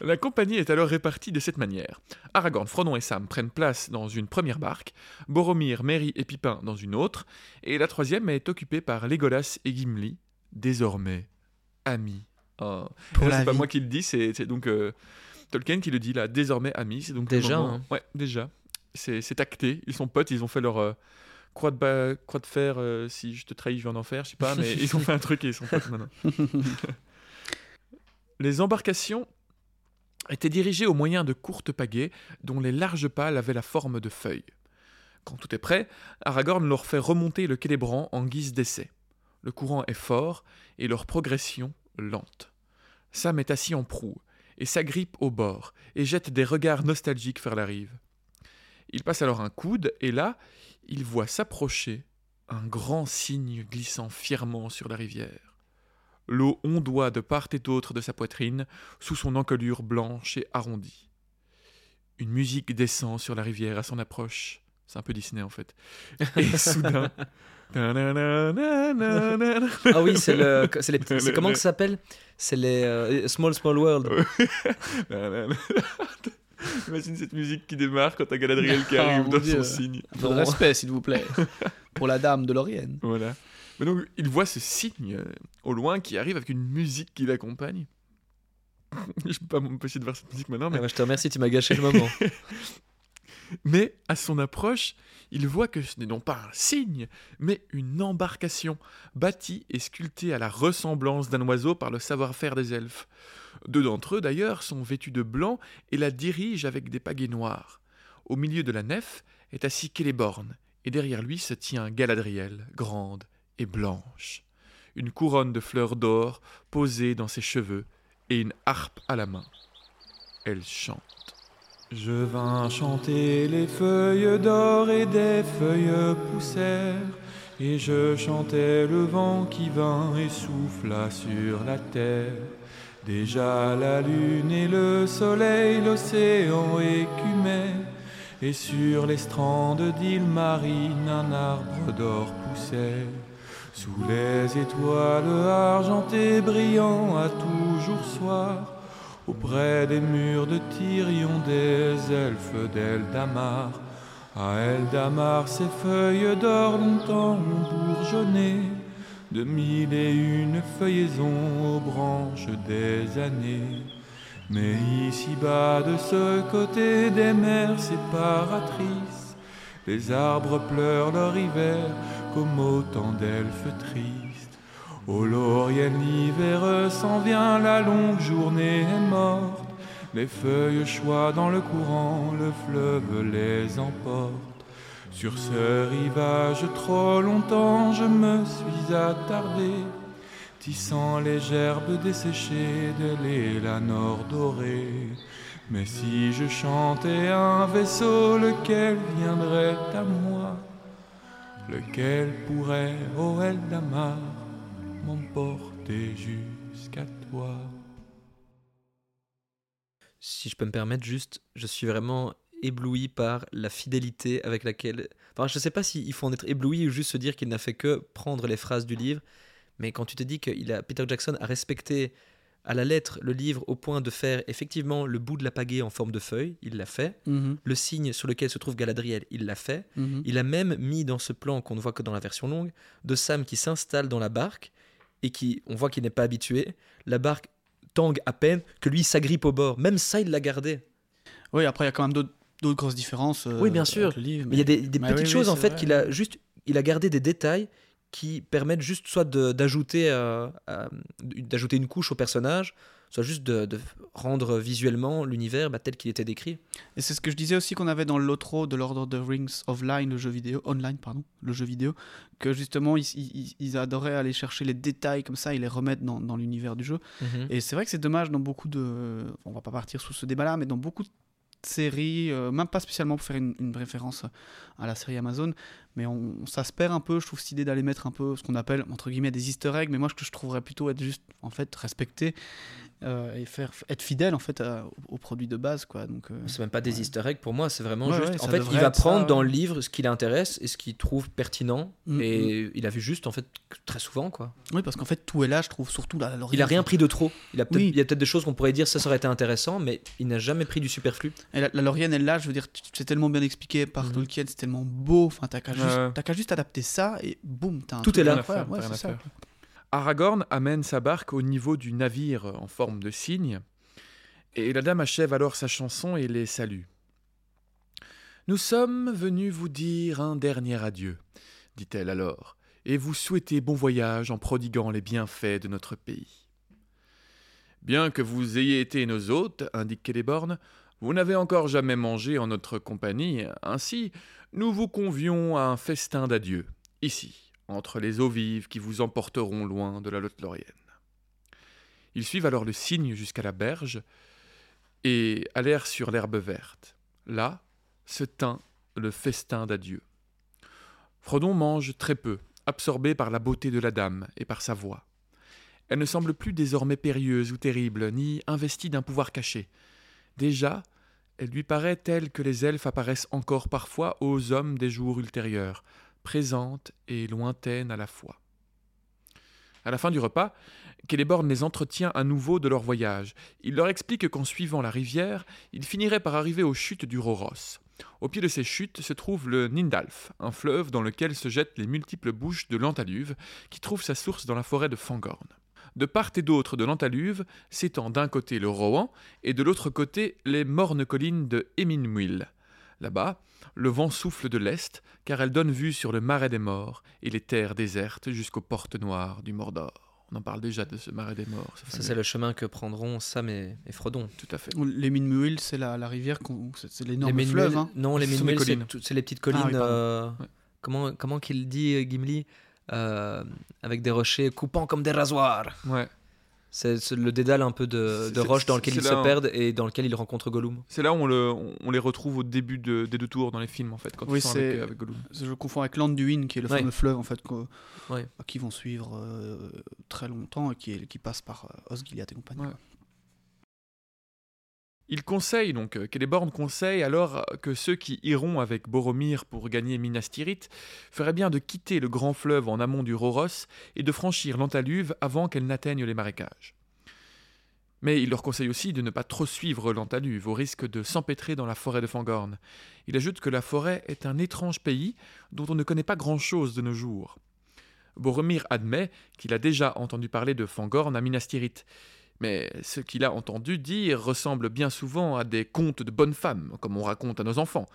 La compagnie est alors répartie de cette manière. Aragorn, Frodon et Sam prennent place dans une première barque, Boromir, Merry et Pipin dans une autre, et la troisième est occupée par Legolas et Gimli, désormais amis. Oh. C'est pas moi qui le dis, c'est donc euh, Tolkien qui le dit là, désormais amis. C'est donc Déjà, moment- hein. Ouais, déjà. C'est acté. Ils sont potes, ils ont fait leur euh, croix, de ba- croix de fer. euh, si je te trahis, je vais en enfer, je sais pas, mais ils ont fait un truc et ils sont potes maintenant. Les embarcations étaient dirigées au moyen de courtes pagaies dont les larges pales avaient la forme de feuilles. Quand tout est prêt, Aragorn leur fait remonter le Célébran en guise d'essai. Le courant est fort et leur progression lente. Sam est assis en proue et s'agrippe au bord et jette des regards nostalgiques vers la rive. Il passe alors un coude et là, il voit s'approcher un grand cygne glissant fièrement sur la rivière. L'eau ondoie de part et d'autre de sa poitrine sous son encolure blanche et arrondie. Une musique descend sur la rivière à son approche. C'est un peu Disney en fait. Et soudain. Ah oui, c'est le. C'est les petits- c'est comment que ça s'appelle? C'est les euh, Small Small World. Imagine cette musique qui démarre quand t'as Galadriel qui Ah, arrive mon dans Dieu. son signe. Un peu de respect, s'il vous plaît. Pour la dame de Laurienne. Voilà. Mais donc, il voit ce signe euh, au loin qui arrive avec une musique qui l'accompagne. Je peux pas m'empêcher de voir cette musique maintenant, mais Ah bah, je te remercie, tu m'as gâché le moment. Mais à son approche, il voit que ce n'est non pas un cygne, mais une embarcation, bâtie et sculptée à la ressemblance d'un oiseau par le savoir-faire des elfes. Deux d'entre eux, d'ailleurs, sont vêtus de blanc et la dirigent avec des pagaies noires. Au milieu de la nef est assis Celeborn, et derrière lui se tient Galadriel, grande et blanche. Une couronne de fleurs d'or posée dans ses cheveux et une harpe à la main. Elle chante. Je vins chanter les feuilles d'or et des feuilles poussèrent, et je chantais le vent qui vint et souffla sur la terre. Déjà la lune et le soleil l'océan écumaient, et sur les strandes d'îles marines un arbre d'or poussait. Sous les étoiles argentées brillant à toujours soir, auprès des murs de Tyrion des elfes d'Eldamar. À Eldamar, ces feuilles d'or longtemps ont bourgeonné, de mille et une feuillaisons aux branches des années. Mais ici-bas, de ce côté des mers séparatrices, les arbres pleurent leur hiver comme autant d'elfes tristes. Ô Laurienne, l'hiver s'en vient, la longue journée est morte. Les feuilles choient dans le courant, le fleuve les emporte. Sur ce rivage trop longtemps, je me suis attardé, tissant les gerbes desséchées de l'élanor doré. Mais si je chantais un vaisseau, lequel viendrait à moi? Lequel pourrait, ô Eldamar, m'emporter jusqu'à toi? Si je peux me permettre, juste, je suis vraiment ébloui par la fidélité avec laquelle. Enfin, je sais pas s'il faut en être ébloui ou juste se dire qu'il n'a fait que prendre les phrases du livre, mais quand tu te dis que il a, Peter Jackson a respecté à la lettre le livre au point de faire effectivement le bout de la pagaie en forme de feuille, il l'a fait. Mhm, Le signe sur lequel se trouve Galadriel, il l'a fait. mhm. Il a même mis dans ce plan qu'on ne voit que dans la version longue de Sam qui s'installe dans la barque et qui, on voit qu'il n'est pas habitué. La barque tangue à peine, que lui s'agrippe au bord. Même ça, il l'a gardé. Oui, après, il y a quand même d'autres d'autres grosses différences. euh, Oui, bien sûr. avec le livre, Mais il y a des, des petites oui, oui, choses en fait qu'il a juste, il a gardé des détails qui permettent juste soit d'ajouter euh, euh, d'ajouter une couche au personnage, soit juste de, de rendre visuellement l'univers bah, tel qu'il était décrit. Et c'est ce que je disais aussi qu'on avait dans l'outro de Lord of the Rings Offline, le jeu vidéo, online, pardon, le jeu vidéo, que justement ils, ils- ils adoraient aller chercher les détails comme ça et les remettre dans, dans l'univers du jeu. Et c'est vrai que c'est dommage dans beaucoup de. On va pas partir sous ce débat-là, mais dans beaucoup de séries, euh, même pas spécialement pour faire une, une référence à la série Amazon, mais on, ça se perd un peu, je trouve, cette idée d'aller mettre un peu ce qu'on appelle, entre guillemets, des easter eggs, mais moi, ce que je trouverais plutôt être juste, en fait, respecté euh, et faire, être fidèle, en fait, à- au, au produit de base, quoi. Donc, euh, C'est même pas des Ouais. easter eggs pour moi, c'est vraiment Ouais, juste. ouais, en fait, il va ça, prendre dans le livre ce qui l'intéresse et ce qu'il trouve pertinent. Mm, et il a vu juste, en fait, très souvent, quoi. Oui, parce qu'en fait, tout est là, je trouve, surtout là. Il a rien pris de trop. Il, a peut-être- Oui. il y a peut-être des choses qu'on pourrait dire ça, ça aurait été intéressant, mais il n'a jamais pris du superflu. Et la, la Laurienne, elle là, je veux dire, c'est tellement bien expliqué par Mhm. Tolkien, c'est tellement beau. Enfin, t'as qu'à. Juste, t'as qu'à juste adapter ça et boum, t'as un Tout truc est là. incroyable. Ouais, ça. Aragorn amène sa barque au niveau du navire en forme de cygne, et la dame achève alors sa chanson et les salue. Nous sommes venus vous dire un dernier adieu, dit-elle alors, et vous souhaiter bon voyage en prodiguant les bienfaits de notre pays. Bien que vous ayez été nos hôtes, indique Celeborn, vous n'avez encore jamais mangé en notre compagnie, ainsi nous vous convions à un festin d'adieu, ici, entre les eaux vives qui vous emporteront loin de la Lothlorienne. Ils suivent alors le cygne jusqu'à la berge et allèrent sur l'herbe verte. Là se tint le festin d'adieu. Frodon mange très peu, absorbé par la beauté de la dame et par sa voix. Elle ne semble plus désormais périlleuse ou terrible, ni investie d'un pouvoir caché. Déjà, elle lui paraît telle que les elfes apparaissent encore parfois aux hommes des jours ultérieurs, présente et lointaine à la fois. À la fin du repas, Celeborn les entretient à nouveau de leur voyage. Il leur explique qu'en suivant la rivière, ils finiraient par arriver aux chutes du Roros. Au pied de ces chutes se trouve le Nindalf, un fleuve dans lequel se jettent les multiples bouches de l'Antaluve, qui trouve sa source dans la forêt de Fangorn. De part et d'autre de l'Antaluve s'étend d'un côté le Rohan et de l'autre côté les mornes collines de Eminmuil. Là-bas, le vent souffle de l'est, car elle donne vue sur le marais des morts et les terres désertes jusqu'aux portes noires du Mordor. On en parle déjà de ce marais des morts. ce Ça, c'est le chemin que prendront Sam et, et Frodon. Tout à fait. Les Minmuil, c'est la, la rivière, c'est l'énorme Les fleuve. Hein. Non, les Minmuil, c'est collines. tout- c'est les petites collines. Ah oui, euh, Ouais. Comment, comment qu'il dit, euh, Gimli? Euh, Avec des rochers coupants comme des rasoirs. Ouais. C'est le dédale un peu de, roches dans lequel ils se perdent et dans lequel ils rencontrent Gollum. C'est là où on, le- on les retrouve au début de- des deux tours dans les films, en fait, quand Oui, ils sont avec, Gollum. Je confonds avec Landuin, qui est le Ouais. fameux fleuve en fait, Ouais. qui vont suivre euh, très longtemps et qui, est- qui passe par euh, Osgiliath et compagnie. Ouais. Il conseille, donc, euh, Celeborn conseille alors que ceux qui iront avec Boromir pour gagner Minas Tirith feraient bien de quitter le grand fleuve en amont du Roros et de franchir l'Antaluve avant qu'elle n'atteigne les marécages. Mais il leur conseille aussi de ne pas trop suivre l'Antaluve au risque de s'empêtrer dans la forêt de Fangorn. Il ajoute que la forêt est un étrange pays dont on ne connaît pas grand-chose de nos jours. Boromir admet qu'il a déjà entendu parler de Fangorn à Minas Tirith, mais ce qu'il a entendu dire ressemble bien souvent à des contes de bonnes femmes, comme on raconte à nos enfants.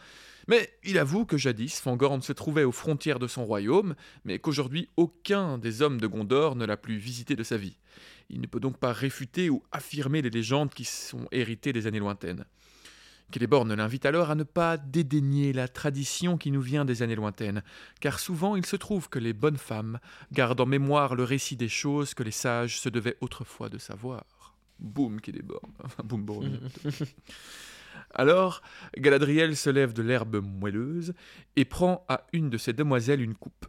Mais il avoue que jadis Fangorn se trouvait aux frontières de son royaume, mais qu'aujourd'hui aucun des hommes de Gondor ne l'a plus visité de sa vie. Il ne peut donc pas réfuter ou affirmer les légendes qui sont héritées des années lointaines. Celeborn l'invite alors à ne pas dédaigner la tradition qui nous vient des années lointaines, car souvent il se trouve que les bonnes femmes gardent en mémoire le récit des choses que les sages se devaient autrefois de savoir. Boum. Enfin, boum, Boromir. Alors, Galadriel se lève de l'herbe moelleuse et prend à une de ses demoiselles une coupe.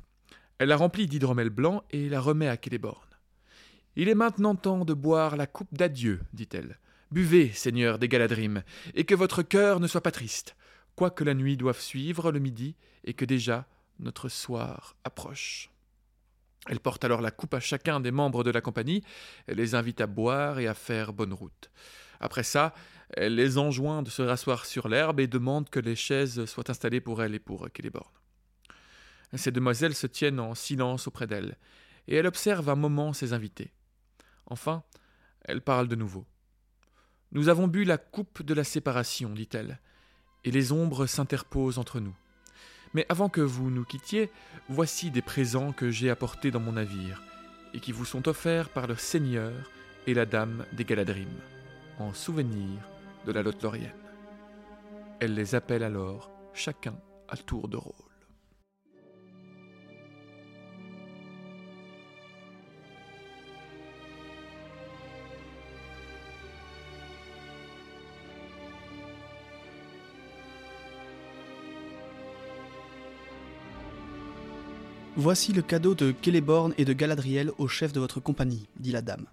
Elle la remplit d'hydromel blanc et la remet à Celeborn. Il est maintenant temps de boire la coupe d'adieu, dit-elle. Buvez, seigneur des Galadrim, et que votre cœur ne soit pas triste, quoique la nuit doive suivre le midi, et que déjà notre soir approche. Elle porte alors la coupe à chacun des membres de la compagnie, elle les invite à boire et à faire bonne route. Après ça, elle les enjoint de se rasseoir sur l'herbe et demande que les chaises soient installées pour elle et pour Celeborn. Ces demoiselles se tiennent en silence auprès d'elle, et elle observe un moment ses invités. Enfin, elle parle de nouveau. Nous avons bu la coupe de la séparation, dit-elle, et les ombres s'interposent entre nous. Mais avant que vous nous quittiez, voici des présents que j'ai apportés dans mon navire, et qui vous sont offerts par le Seigneur et la Dame des Galadrim, en souvenir de la Lothlorienne. Elle les appelle alors chacun à tour de rôle. Voici le cadeau de Celeborn et de Galadriel au chef de votre compagnie, dit la dame.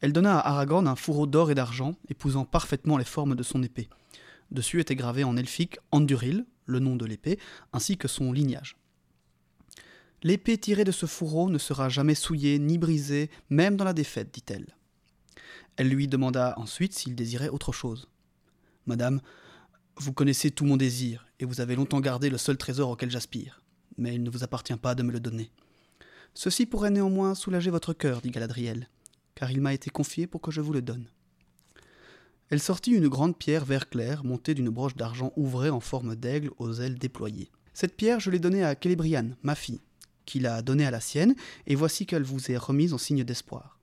Elle donna à Aragorn un fourreau d'or et d'argent, épousant parfaitement les formes de son épée. Dessus était gravé en elfique Anduril, le nom de l'épée, ainsi que son lignage. L'épée tirée de ce fourreau ne sera jamais souillée ni brisée, même dans la défaite, dit-elle. Elle lui demanda ensuite s'il désirait autre chose. Madame, vous connaissez tout mon désir, et vous avez longtemps gardé le seul trésor auquel j'aspire mais il ne vous appartient pas de me le donner. Ceci pourrait néanmoins soulager votre cœur, dit Galadriel, car il m'a été confié pour que je vous le donne. Elle sortit une grande pierre vert clair, montée d'une broche d'argent ouvrée en forme d'aigle aux ailes déployées. Cette pierre, je l'ai donnée à Célébriane, ma fille, qui l'a donnée à la sienne, et voici qu'elle vous est remise en signe d'espoir.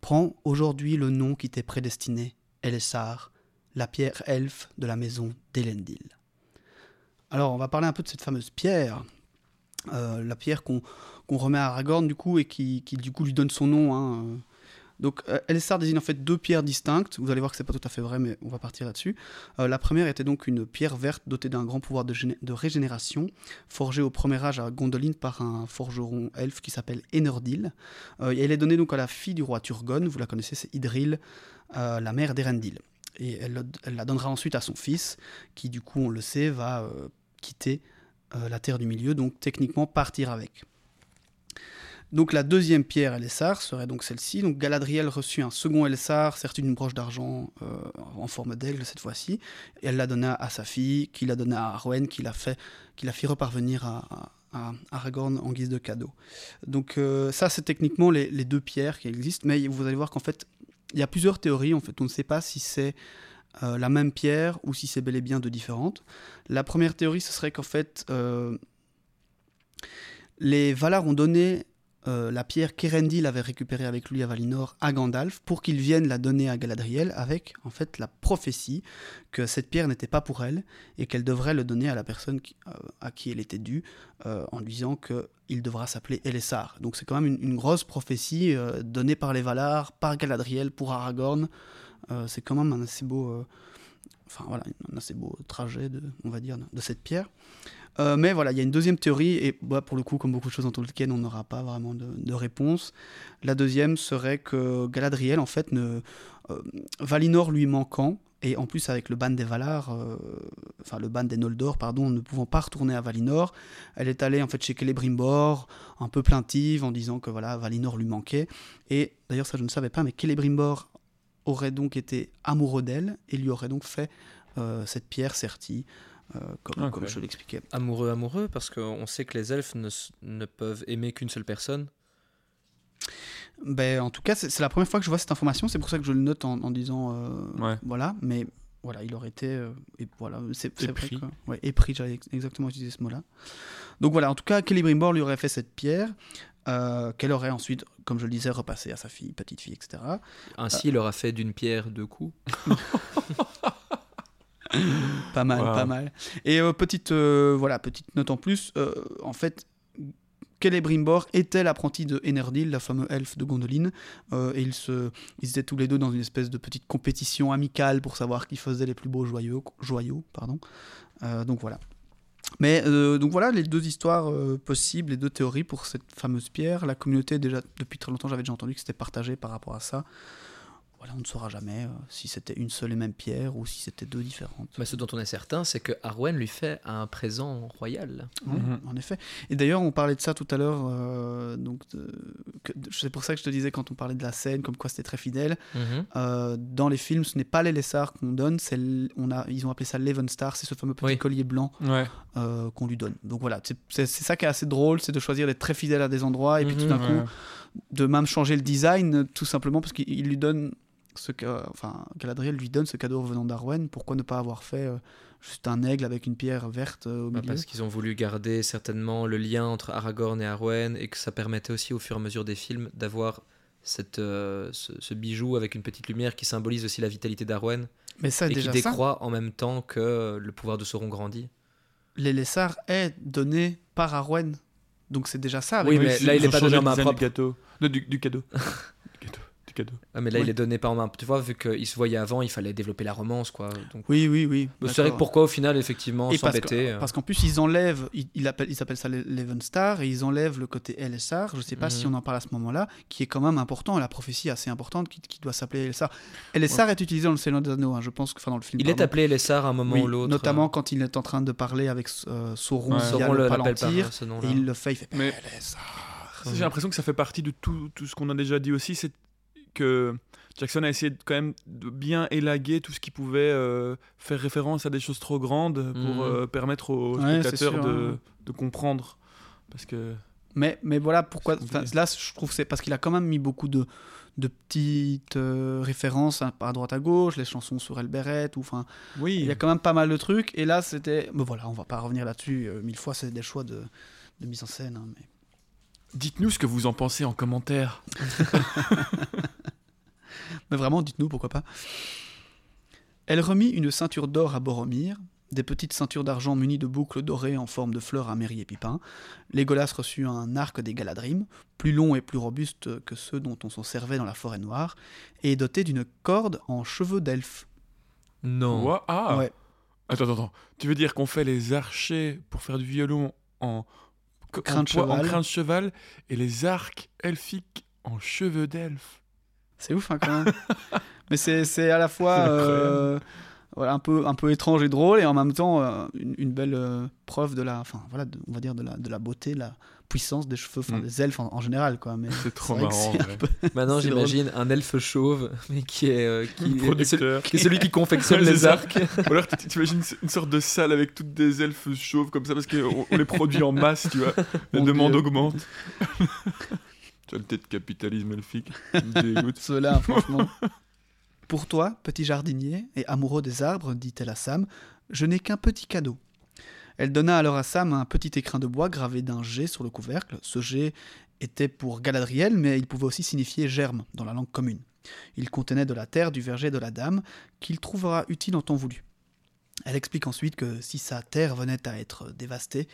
Prends aujourd'hui le nom qui t'est prédestiné, Elessar, la pierre elfe de la maison d'Elendil. Alors, on va parler un peu de cette fameuse pierre, euh, la pierre qu'on remet à Aragorn du coup et qui, du coup lui donne son nom. Hein. Donc euh, Elessar désigne en fait deux pierres distinctes. Vous allez voir que c'est pas tout à fait vrai, mais on va partir là-dessus. Euh, la première était donc une pierre verte dotée d'un grand pouvoir de, régénération, forgée au premier âge à Gondolin par un forgeron elfe qui s'appelle Enordil. elle est donnée donc à la fille du roi Turgon. Vous la connaissez, c'est Idril, la mère d'Erendil. Et elle, la donnera ensuite à son fils, qui du coup, on le sait, va quitter euh, la Terre du Milieu, donc techniquement partir avec. Donc la deuxième pierre Elessar serait donc celle-ci. Donc Galadriel reçut un second Elessar, certes d'une broche d'argent euh, en forme d'aigle cette fois-ci. elle l'a donna à sa fille, qui l'a donna à Arwen, qui l'a fait, qui l'a fait reparvenir à, Aragorn en guise de cadeau. Donc euh, ça c'est techniquement les, les, deux pierres qui existent, mais vous allez voir qu'en fait il y a plusieurs théories. En fait on ne sait pas si c'est euh, la même pierre ou si c'est bel et bien de différentes. La première théorie, ce serait qu'en fait, euh, les Valar ont donné euh, la pierre qu'Erendil avait récupérée avec lui à Valinor à Gandalf pour qu'il vienne la donner à Galadriel avec en fait la prophétie que cette pierre n'était pas pour elle et qu'elle devrait le donner à la personne à qui elle était due en lui disant qu'il devra s'appeler Elessar. Donc c'est quand même une, une grosse prophétie donnée par les Valar, par Galadriel pour Aragorn. Euh, c'est quand même un assez beau, euh, un assez beau trajet, de, on va dire, cette pierre. Euh, mais voilà, il y a une deuxième théorie, et bah, pour le coup, comme beaucoup de choses dans Tolkien, on n'aura pas vraiment de, réponse. La deuxième serait que Galadriel, en fait, Valinor lui manquant, et en plus avec le ban des Valar, enfin le ban des Noldor, pardon, ne pouvant pas retourner à Valinor, elle est allée en fait chez Celebrimbor, un peu plaintive, en disant que voilà, Valinor lui manquait. Et d'ailleurs, ça je ne savais pas, mais Celebrimbor aurait donc été amoureux d'elle et lui aurait donc fait euh, cette pierre sertie, euh, comme, comme, je l'expliquais. Amoureux, amoureux, parce qu'on sait que les elfes ne, ne peuvent aimer qu'une seule personne. Ben, en tout cas, c'est la première fois que je vois cette information, c'est pour ça que je le note en, disant euh, voilà, mais voilà, il aurait été et voilà, c'est. Vrai que, ouais, épris, j'avais exactement utilisé ce mot-là. Donc voilà, en tout cas, Kelly Brimbor lui aurait fait cette pierre. Euh, qu'elle aurait ensuite, comme je le disais, repassé à sa fille, petite fille, etc. Ainsi, il aura fait d'une pierre deux coups. pas mal, pas mal. Et euh, petite, euh, voilà, petite note en plus, en fait, Celebrimbor était l'apprenti de Enerdil, la fameuse elfe de Gondolin, et ils, se, ils étaient tous les deux dans une espèce de petite compétition amicale pour savoir qui faisait les plus beaux joyaux. joyaux pardon. donc voilà. Mais euh, donc voilà les deux histoires euh, possibles, les deux théories pour cette fameuse pierre. La communauté, déjà depuis très longtemps, j'avais déjà entendu que c'était partagé par rapport à ça. Voilà, on ne saura jamais euh, si c'était une seule et même pierre ou si c'était deux différentes. Mais ce dont on est certain, c'est que Arwen lui fait un présent royal. Mhm. En effet. Et d'ailleurs, on parlait de ça tout à l'heure. euh, donc, c'est pour ça que je te disais quand on parlait de la scène, comme quoi c'était très fidèle. Mhm. Euh, dans les films, ce n'est pas les Lessards qu'on donne, c'est on a, ils ont appelé ça l'Evenstar, c'est ce fameux petit Oui. collier blanc Ouais. euh, qu'on lui donne. Donc voilà, c'est ça qui est assez drôle, c'est de choisir d'être très fidèle à des endroits et puis Mhm. tout d'un Ouais. coup de même changer le design, tout simplement parce qu'il il lui donne ce que, enfin, Galadriel lui donne ce cadeau revenant d'Arwen. Pourquoi ne pas avoir fait euh, juste un aigle avec une pierre verte euh, au Bah, milieu parce qu'ils ont voulu garder certainement le lien entre Aragorn et Arwen et que ça permettait aussi au fur et à mesure des films d'avoir cette, euh, ce, ce bijou avec une petite lumière qui symbolise aussi la vitalité d'Arwen Mais ça, et qui ça, décroît en même temps que le pouvoir de Sauron grandit. les Lessards est donné par Arwen. Donc c'est déjà ça. avec Oui, le- mais là, il ils est ont pas changé donné en le main design propre. Du gâteau. Non, du, du cadeau. cadeau. Ah, mais là, Oui. il est donné pas en main. Tu vois, vu qu'il se voyait avant, il fallait développer la romance, quoi. Donc, Oui, oui, oui. c'est vrai que pourquoi au final, effectivement, s'embêter euh, Parce qu'en plus, ils enlèvent, ils, ils appellent, ils appellent ça l'Evenstar, et ils enlèvent le côté LSR, je sais pas Mhm. si on en parle à ce moment-là, qui est quand même important, la prophétie assez importante qui, qui doit s'appeler LSR. LSR est utilisé dans le Seigneur des Anneaux, hein, je pense que, enfin dans le film. Il est appelé Lessar à un moment Oui, ou l'autre. notamment quand il est en train de parler avec euh, Sauron Ouais. Sauron le par Palantir, et nom-là. il le fait, il fait Mais LSR. J'ai l'impression que ça fait partie de tout, tout ce qu'on a déjà dit aussi, c'est que Jackson a essayé de, quand même de bien élaguer tout ce qui pouvait euh, faire référence à des choses trop grandes pour Mhm. euh, permettre aux Ouais, spectateurs sûr, de, hein. de comprendre. Parce que Mais, mais voilà pourquoi. Là, je trouve que c'est parce qu'il a quand même mis beaucoup de, de petites euh, références hein, à droite à gauche, les chansons sur Elberet, ou enfin. oui, Il y a quand même pas mal de trucs. Et là, c'était. Mais voilà, on va pas revenir là-dessus. euh, mille fois, c'est des choix de, de mise en scène. hein, mais... dites-nous ce que vous en pensez en commentaire. mais vraiment, dites-nous pourquoi pas. Elle remit une ceinture d'or à Boromir, des petites ceintures d'argent munies de boucles dorées en forme de fleurs à Merry et Pipin. Légolas reçut un arc des Galadrim, plus long et plus robuste que ceux dont on s'en servait dans la forêt noire, et doté d'une corde en cheveux d'elfe. Non. Ouah, ah Ouais. Attends, attends, attends. Tu veux dire qu'on fait les archers pour faire du violon en, en Crin de poids- en crin de cheval et les arcs elfiques en cheveux d'elfe. C'est ouf, hein, quand même. Mais c'est à la fois voilà, un, peu, un peu étrange et drôle, et en même temps euh, une, une belle euh, preuve de la, enfin, voilà, de- on va dire de la, de la beauté, de la puissance des cheveux, enfin Mm. des elfes en, en général. Quoi. Mais C'est trop marrant. peu- Maintenant, j'imagine un elfe chauve, mais qui est, euh, qui, est celui, qui est celui qui confectionne les arcs. Ou alors tu t'imagines une sorte de salle avec toutes des elfes chauves comme ça parce qu'on on les produit en masse, tu vois. La Mon demande Dieu. augmente. tu as le tête capitalisme elfique. Ceux-là, franchement. Pour toi, petit jardinier et amoureux des arbres, dit-elle à Sam, je n'ai qu'un petit cadeau. Elle donna alors à Sam un petit écrin de bois gravé d'un G sur le couvercle. Ce G était pour Galadriel, mais il pouvait aussi signifier germe dans la langue commune. Il contenait de la terre du verger de la dame, qu'il trouvera utile en temps voulu. Elle explique ensuite que si sa terre venait à être dévastée,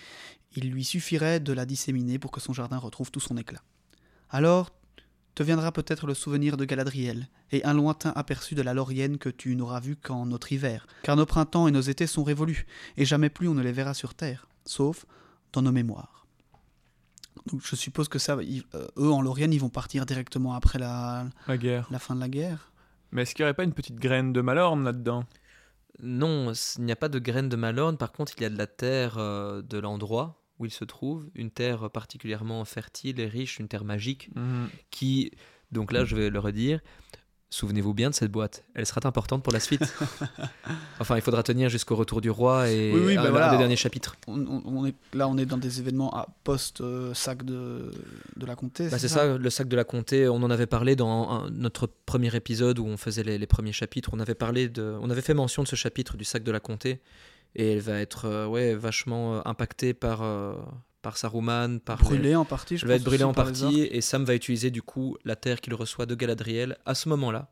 il lui suffirait de la disséminer pour que son jardin retrouve tout son éclat. Alors te viendra peut-être le souvenir de Galadriel, et un lointain aperçu de la Laurienne que tu n'auras vu qu'en notre hiver, car nos printemps et nos étés sont révolus, et jamais plus on ne les verra sur terre, sauf dans nos mémoires. Donc je suppose que ça, ils- euh, eux en Laurienne, ils vont partir directement après la, La guerre. la fin de la guerre. Mais est-ce qu'il n'y aurait pas une petite graine de Malorne là-dedans? Non, il n'y a pas de graines de Malorne. Par contre, il y a de la terre euh, de l'endroit où il se trouve, une terre particulièrement fertile et riche, une terre magique qui, donc là, je vais le redire. Souvenez-vous bien de cette boîte, elle sera importante pour la suite. enfin, il faudra tenir jusqu'au retour du roi et Oui, oui, un, bah voilà. des derniers chapitres. On, est, là, on est dans des événements à post-sac de, de la comté. Bah, c'est ça, le sac de la comté. On en avait parlé dans un- notre premier épisode où on faisait les, les premiers chapitres. On avait parlé de, on avait fait mention de ce chapitre du sac de la comté, et elle va être euh, ouais vachement euh, impactée par euh, par Saruman, par les- Brûlé en partie, je Elle va être brûlée en partie et Sam va utiliser du coup la terre qu'il reçoit de Galadriel à ce moment-là,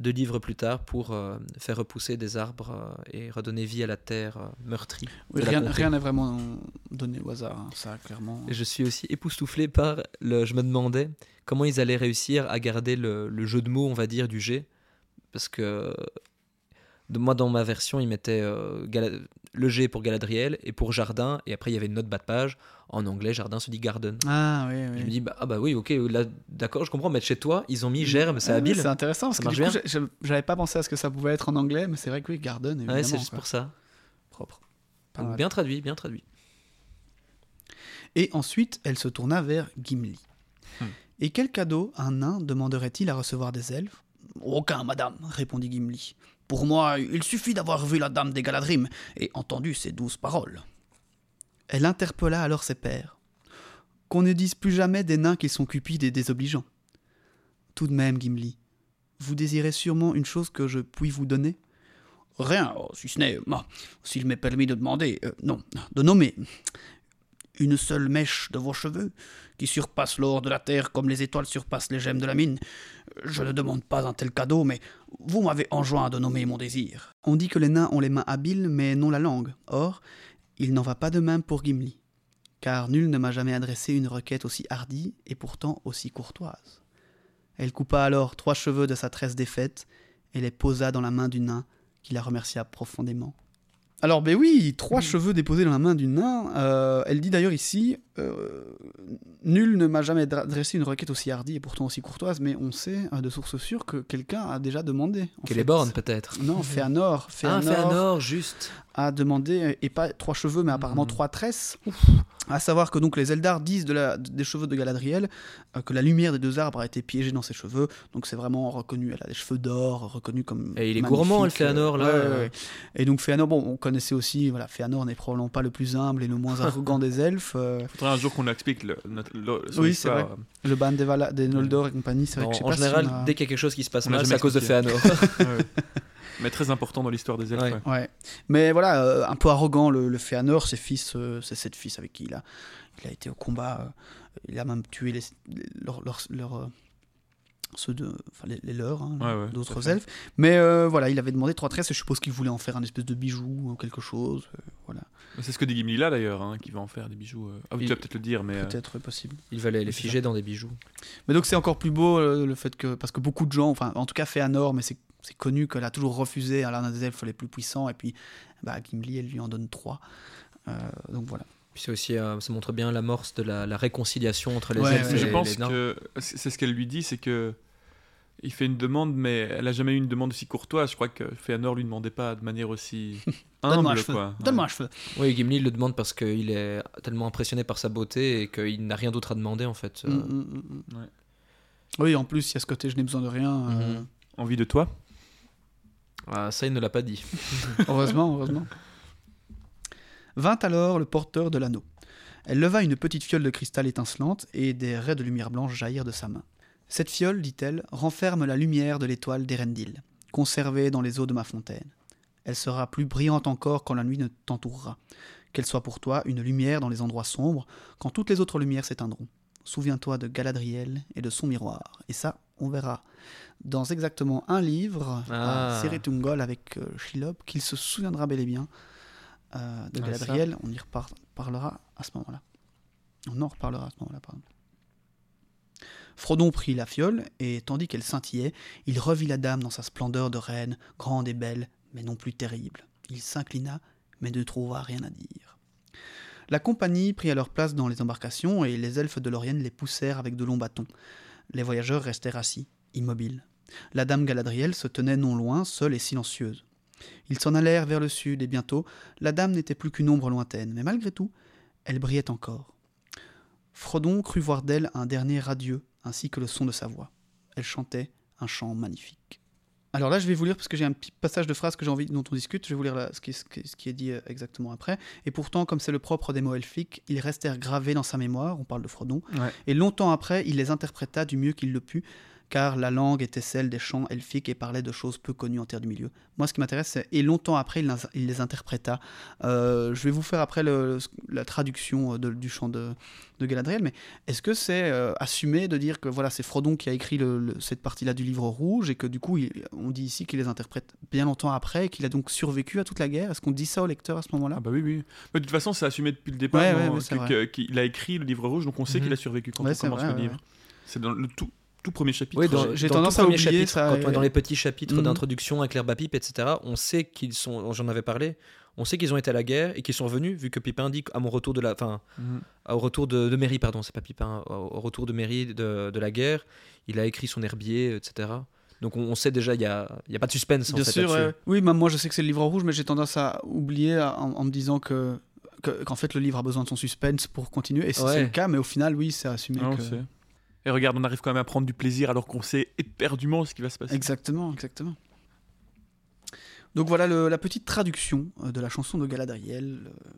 deux livres plus tard, pour euh, faire repousser des arbres euh, et redonner vie à la terre euh, meurtrie. Oui, rien n'est vraiment donné au hasard, hein, ça, clairement. Et je suis aussi époustouflé par le. Je me demandais comment ils allaient réussir à garder le, le jeu de mots, on va dire, du G. Parce que moi, dans ma version, il mettait euh, le G pour Galadriel et pour Jardin, et après il y avait une note bas de page. En anglais, Jardin se dit Garden. Ah oui, Je me oui. dis, bah, ah bah oui, ok, là, d'accord, je comprends, mais chez toi, ils ont mis Germe, c'est Ah, habile. C'est intéressant parce Ça que j'avais pas pensé à ce que ça pouvait être en anglais, mais c'est vrai que oui, Garden, évidemment. Ouais, c'est juste quoi. pour ça. propre. Donc, bien traduit, bien traduit. Et ensuite, elle se tourna vers Gimli. Hmm. Et quel cadeau un nain demanderait-il à recevoir des elfes? Aucun, madame, répondit Gimli. Pour moi, il suffit d'avoir vu la dame des Galadrim et entendu ses douces paroles. Elle interpella alors ses pères. Qu'on ne dise plus jamais des nains qu'ils sont cupides et désobligeants. Tout de même, Gimli, vous désirez sûrement une chose que je puis vous donner? Rien, oh, si ce n'est, ah, s'il m'est permis de demander, euh, non, de nommer. Une seule mèche de vos cheveux, qui surpasse l'or de la terre comme les étoiles surpassent les gemmes de la mine. Je ne demande pas un tel cadeau, mais vous m'avez enjoint de nommer mon désir. On dit que les nains ont les mains habiles, mais non la langue. Or, il n'en va pas de même pour Gimli, car nul ne m'a jamais adressé une requête aussi hardie et pourtant aussi courtoise. Elle coupa alors trois cheveux de sa tresse défaite et les posa dans la main du nain, qui la remercia profondément. Alors, ben oui, trois cheveux déposés dans la main du nain. Euh, elle dit d'ailleurs ici euh, Nul ne m'a jamais dressé une requête aussi hardie et pourtant aussi courtoise, mais on sait euh, de sources sûres que quelqu'un a déjà demandé. Qu'elle borne, peut-être. Non, Féanor. Ah, Féanor Féanor, juste. a demandé, euh, et pas trois cheveux, mais apparemment Mhm. trois tresses. À savoir que donc les Eldar disent de la, des cheveux de Galadriel euh, que la lumière des deux arbres a été piégée dans ses cheveux, donc c'est vraiment reconnu. Elle a des cheveux d'or, reconnu comme. Et il est gourmand, le Féanor, là. ouais, ouais, ouais. Et donc Féanor, bon, on connaissait aussi, voilà, Féanor n'est probablement pas le plus humble et le moins arrogant des elfes. euh, Faudrait un jour qu'on explique le, notre, le- son Oui, c'est histoire. le ban des, Vala- des Noldor et compagnie, c'est vrai En, que je sais en pas si général, on a- dès qu'il y a quelque chose qui se passe On mal, c'est à cause de. Féanor. Ouais. Mais très important dans l'histoire des elfes. Ouais. ouais. Ouais. Mais voilà, euh, un peu arrogant, le, le Féanor, ses fils, euh, c'est sept fils avec qui il a, il a été au combat. euh, il a même tué les, les- leurs- leurs- leurs, euh, ceux de, enfin les, les leurs, hein, Ouais, ouais, d'autres elfes. Mais euh, voilà, il avait demandé trois tresses et je suppose qu'il voulait en faire un espèce de bijou ou quelque chose. euh, voilà, C'est ce que dit Gimli là d'ailleurs, hein, qui va en faire des bijoux. euh. Ah, oui, Il- tu vas peut-être le dire, mais. peut-être possible. Il va les, les C'est figer dans des bijoux. Mais donc c'est encore plus beau euh, le fait que parce que beaucoup de gens, enfin en tout cas Féanor, mais c'est c'est connu qu'elle a toujours refusé à l'un des elfes les plus puissants et puis bah, Gimli elle lui en donne trois. Euh, donc voilà. Puis c'est aussi, euh, ça montre bien l'amorce de la, la réconciliation entre les Ouais, elfes ouais, et je pense les nains. que c'est ce qu'elle lui dit, c'est que il fait une demande, mais elle a jamais eu une demande aussi courtoise. Je crois que Féanor lui demandait pas de manière aussi Donne-moi un humble, quoi. Donne-moi un cheveu. Oui, Gimli le demande parce qu'il est tellement impressionné par sa beauté et qu'il n'a rien d'autre à demander en fait. Mm, mm, mm. Ouais. Oui, en plus, il y a ce côté je n'ai besoin de rien. euh, Mhm. Envie de toi? Ah, ça, il ne l'a pas dit. heureusement, heureusement. Vint alors le porteur de l'anneau. Elle leva une petite fiole de cristal étincelante et des raies de lumière blanche jaillirent de sa main. Cette fiole, dit-elle, renferme la lumière de l'étoile d'Erendil, conservée dans les eaux de ma fontaine. Elle sera plus brillante encore quand la nuit ne t'entourera. Qu'elle soit pour toi une lumière dans les endroits sombres, quand toutes les autres lumières s'éteindront. Souviens-toi de Galadriel et de son miroir. Et ça, on verra dans exactement un livre, Ah. à Seretungol avec euh, qu'il se souviendra bel et bien euh, de Ah, Galadriel. On y reparlera à ce moment-là. On en reparlera à ce moment-là, pardon. Frodon prit la fiole, et tandis qu'elle scintillait, il revit la dame dans sa splendeur de reine, grande et belle, mais non plus terrible. Il s'inclina, mais ne trouva rien à dire. La compagnie prit alors place dans les embarcations, et les elfes de l'Orienne les poussèrent avec de longs bâtons. Les voyageurs restèrent assis, immobiles. La dame Galadriel se tenait non loin, seule et silencieuse. Ils s'en allèrent vers le sud, et bientôt, la dame n'était plus qu'une ombre lointaine, mais malgré tout, elle brillait encore. Frodon crut voir d'elle un dernier adieu, ainsi que le son de sa voix. Elle chantait un chant magnifique. Alors là, je vais vous lire, parce que j'ai un petit passage de phrase que j'ai envie dont on discute, je vais vous lire là, ce, qui, ce est dit euh, exactement après. Et pourtant, comme c'est le propre des mots elfiques, ils restèrent gravés dans sa mémoire, on parle de Frodon, Ouais. et longtemps après, il les interpréta du mieux qu'il le put, car la langue était celle des chants elfiques et parlait de choses peu connues en terre du milieu. Moi, ce qui m'intéresse, c'est et longtemps après, il, les- il les interpréta. Euh, je vais vous faire après le- la traduction euh, de- du chant de, de Galadriel, mais est-ce que c'est euh, assumé de dire que voilà, c'est Frodon qui a écrit le- le- cette partie-là du livre rouge et que du coup, il- on dit ici qu'il les interprète bien longtemps après et qu'il a donc survécu à toute la guerre? Est-ce qu'on dit ça au lecteur à ce moment-là? Ah bah oui, oui. Mais de toute façon, c'est assumé depuis le départ. Ouais, qu'il a écrit le livre rouge, donc on sait Mhm. qu'il a survécu quand Ouais, on commence vrai, le livre. C'est dans le tout. Tout premier chapitre. Oui, dans, j'ai dans tendance à oublier chapitre, ça, Quand on est et- dans les petits chapitres Mhm. d'introduction avec l'herbe à pipe, etc., on sait qu'ils sont. J'en avais parlé. On sait qu'ils ont été à la guerre et qu'ils sont revenus, vu que Pipin dit à mon retour de la. Enfin, Mhm. au retour de, de Mairie, pardon, c'est pas Pipin, au, retour de Mairie de, de la guerre, il a écrit son herbier, etc. Donc on, on sait déjà, il n'y a, il y a pas de suspense en Bien fait, sûr, ouais. oui, même moi je sais que c'est le livre en rouge, mais j'ai tendance à oublier en, en me disant que que- qu'en fait le livre a besoin de son suspense pour continuer, et c'est Ouais. c'est le cas, mais au final, oui, c'est assumé. Ah, que-. Regarde, on arrive quand même à prendre du plaisir alors qu'on sait éperdument ce qui va se passer. Exactement, exactement. Donc voilà la petite traduction euh, de la chanson de Galadriel. euh,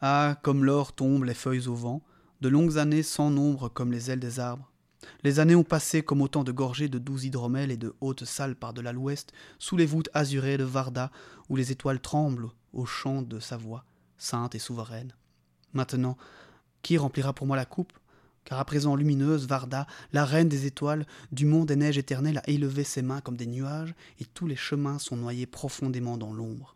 Ah, comme l'or tombent les feuilles au vent, de longues années sans nombre comme les ailes des arbres. Les années ont passé comme autant de gorgées de doux hydromel et de hautes salles par-delà l'ouest, sous les voûtes azurées de Varda, où les étoiles tremblent au chant de sa voix, sainte et souveraine. Maintenant, qui remplira pour moi la coupe? Car à présent lumineuse, Varda, la reine des étoiles, du monde des neiges éternelles, a élevé ses mains comme des nuages, et tous les chemins sont noyés profondément dans l'ombre.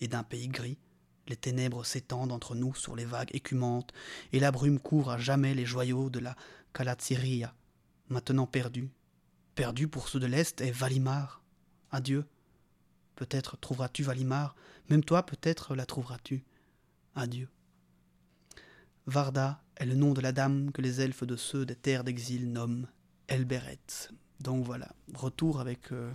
Et d'un pays gris, les ténèbres s'étendent entre nous sur les vagues écumantes, et la brume couvre à jamais les joyaux de la Calatsiria, maintenant perdue. Perdue pour ceux de l'Est est Valimar. Adieu. Peut-être trouveras-tu Valimar, même toi peut-être la trouveras-tu. Adieu. Varda est le nom de la dame que les elfes de ceux des terres d'exil nomment Elberet. Donc voilà, retour avec euh,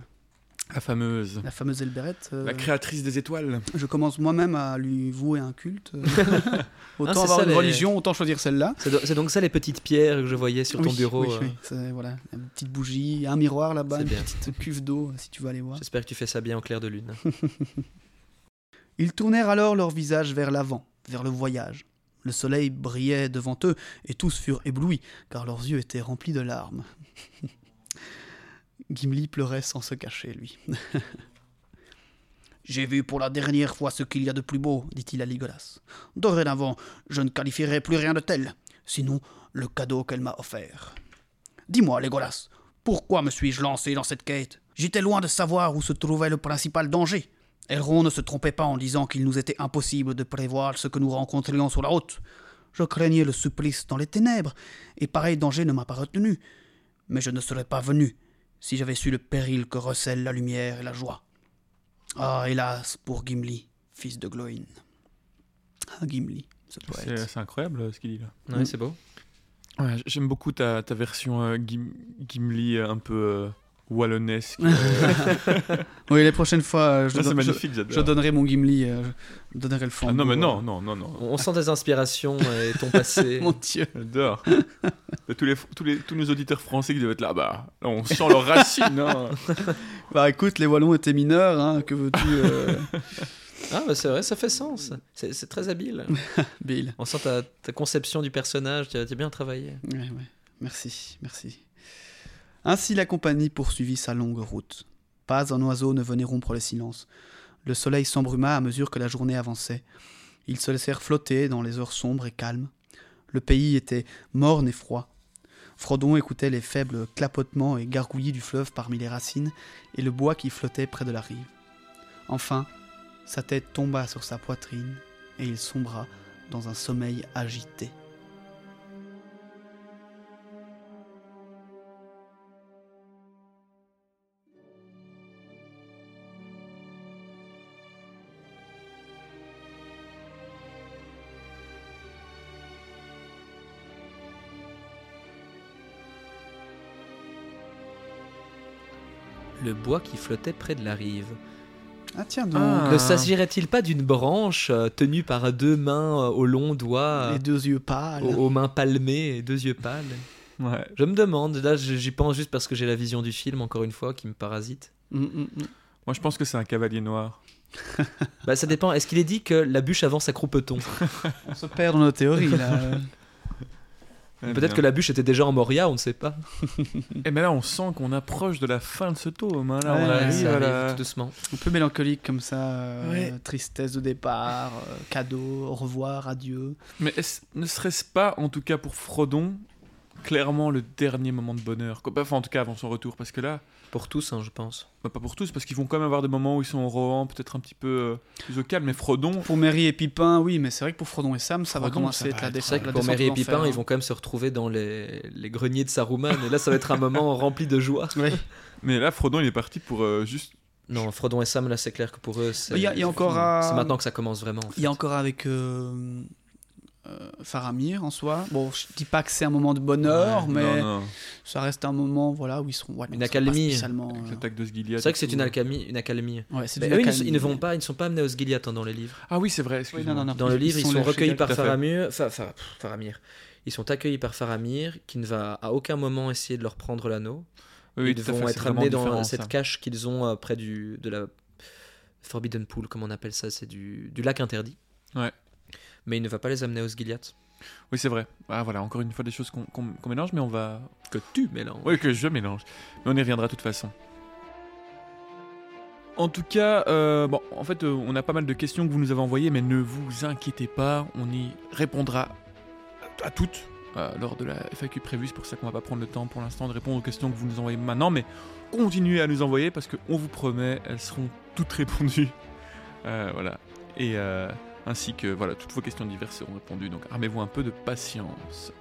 La fameuse. la fameuse Elberet. euh, La créatrice des étoiles. je commence moi-même à lui vouer un culte. euh. autant c'est avoir ça, une les- religion, autant choisir celle-là. C'est do- c'est donc ça les petites pierres que je voyais sur ton bureau. oui, euh. oui, c'est- voilà, une petite bougie, un miroir là-bas, C'est une bien. petite cuve d'eau si tu veux aller voir. J'espère que tu fais ça bien en clair de lune. Ils tournèrent alors leur visage vers l'avant, vers le voyage. Le soleil brillait devant eux, et tous furent éblouis, car leurs yeux étaient remplis de larmes. Gimli pleurait sans se cacher, lui. J'ai vu pour la dernière fois ce qu'il y a de plus beau, dit-il à Legolas. Dorénavant, je ne qualifierai plus rien de tel, sinon le cadeau qu'elle m'a offert. Dis-moi, Legolas, pourquoi me suis-je lancé dans cette quête? J'étais loin de savoir où se trouvait le principal danger. Elrond ne se trompait pas en disant qu'il nous était impossible de prévoir ce que nous rencontrions sur la route. Je craignais le supplice dans les ténèbres, et pareil danger ne m'a pas retenu. Mais je ne serais pas venu si j'avais su le péril que recèlent la lumière et la joie. Ah, hélas, pour Gimli, fils de Gloin. Ah, Gimli, ce poète. c'est incroyable euh, ce qu'il dit là. Ouais, Mm. c'est beau. Ouais, J'aime beaucoup ta, ta version euh, Gim- Gimli euh, un peu euh, wallonnesque. euh. Oui, les prochaines fois, euh, je, Ça, c'est don- je- magnifique, j'adore. je donnerai mon Gimli, euh, je donnerai le Ah, flambeau. non, mais non, non, non, non. On, sent des inspirations et ton passé. Mon Dieu. J'adore. Tous, les, tous, les, tous nos auditeurs français qui doivent être là, bah, là, on sent leurs racines. hein. Bah écoute, les Wallons étaient mineurs, hein, que veux-tu, euh, Ah, bah c'est vrai, ça fait sens. C'est c'est très habile. Bill On sent ta, ta conception du personnage, tu as, tu as bien travaillé. Ouais, ouais. Merci, merci. Ainsi la compagnie poursuivit sa longue route. Pas un oiseau ne venait rompre le silence. Le soleil s'embruma à mesure que la journée avançait. Ils se laissèrent flotter dans les heures sombres et calmes. Le pays était morne et froid. Frodon écoutait les faibles clapotements et gargouillis du fleuve parmi les racines et le bois qui flottait près de la rive. Enfin, sa tête tomba sur sa poitrine et il sombra dans un sommeil agité. Le bois qui flottait près de la rive. Ah tiens donc, Ah. Ne s'agirait-il pas d'une branche euh, tenue par deux mains euh, aux longs doigts, les deux yeux pâles. aux, aux mains palmées et deux yeux pâles? Ouais. Je me demande, là j'y pense juste parce que j'ai la vision du film, encore une fois, qui me parasite. Mm, mm, mm. Moi, je pense que c'est un cavalier noir. Bah ça dépend, est-ce qu'il est dit que la bûche avance à croupeton? On se perd dans nos théories là. Peut-être que la bûche était déjà en Moria, on ne sait pas. Eh mais là, on sent qu'on approche de la fin de ce tome. hein. Là, Ouais, on arrive ça à arrive la- tout doucement. Un peu mélancolique comme ça. euh, Ouais. Tristesse de départ, euh, cadeau, au revoir, adieu. Mais est-ce- ne serait-ce pas, en tout cas pour Frodon, clairement le dernier moment de bonheur. Enfin, en tout cas, avant son retour. Parce que là, Pour tous, hein, je pense. bah, pas pour tous, parce qu'ils vont quand même avoir des moments où ils sont au Rohan, peut-être un petit peu euh, plus au calme. Mais Frodon, Pour Mary et Pipin, oui, mais c'est vrai que pour Frodon et Sam, ça va commencer ça à être la descente. C'est vrai que la pour Mary et Pipin, l'enfer, ils hein. vont quand même se retrouver dans les, les greniers de Saruman. Et là, ça va être un moment rempli de joie. Ouais. mais là, Frodon, il est parti pour euh, juste. Non, Frodon et Sam, là, c'est clair que pour eux, c'est Il y a, il y a encore à... c'est maintenant que ça commence vraiment. en fait. Il y a encore avec euh, Faramir en soi. Bon, je dis pas que c'est un moment de bonheur, Ouais, mais non, non. ça reste un moment voilà, où ils seront. ouais, Une accalmie. euh, l'attaque de Sgiliath. C'est vrai que c'est une alchimie. Une accalmie. ouais, Mais eux, ils, accalmie. ils ne vont pas, ils ne sont pas amenés au Sgiliath hein, dans les livres. Ah oui, c'est vrai, non, non, non. Dans le livre, ils, sont, lâchés recueillis par. Faramir. Pff, Faramir. Ils sont accueillis par Faramir, qui ne va à aucun moment essayer de leur prendre l'anneau. Oui, ils vont fait, être amenés dans cette ça. cache qu'ils ont euh, près du, de la Forbidden Pool, comme on appelle ça, c'est du, du lac interdit. Ouais. Mais il ne va pas les amener au Sgiliath. Oui, c'est vrai. Ah voilà, encore une fois des choses qu'on mélange, mais on va. Que tu mélanges. Oui, que je mélange. Mais on y reviendra de toute façon. En tout cas, euh, bon, en fait, euh, on a pas mal de questions que vous nous avez envoyées, mais ne vous inquiétez pas, on y répondra à toutes euh, lors de la FAQ prévue. C'est pour ça qu'on va pas prendre le temps pour l'instant de répondre aux questions que vous nous envoyez maintenant, mais continuez à nous envoyer parce qu'on vous promet, elles seront toutes répondues. Voilà. Et ainsi que voilà, toutes vos questions diverses seront répondues. Donc armez-vous un peu de patience.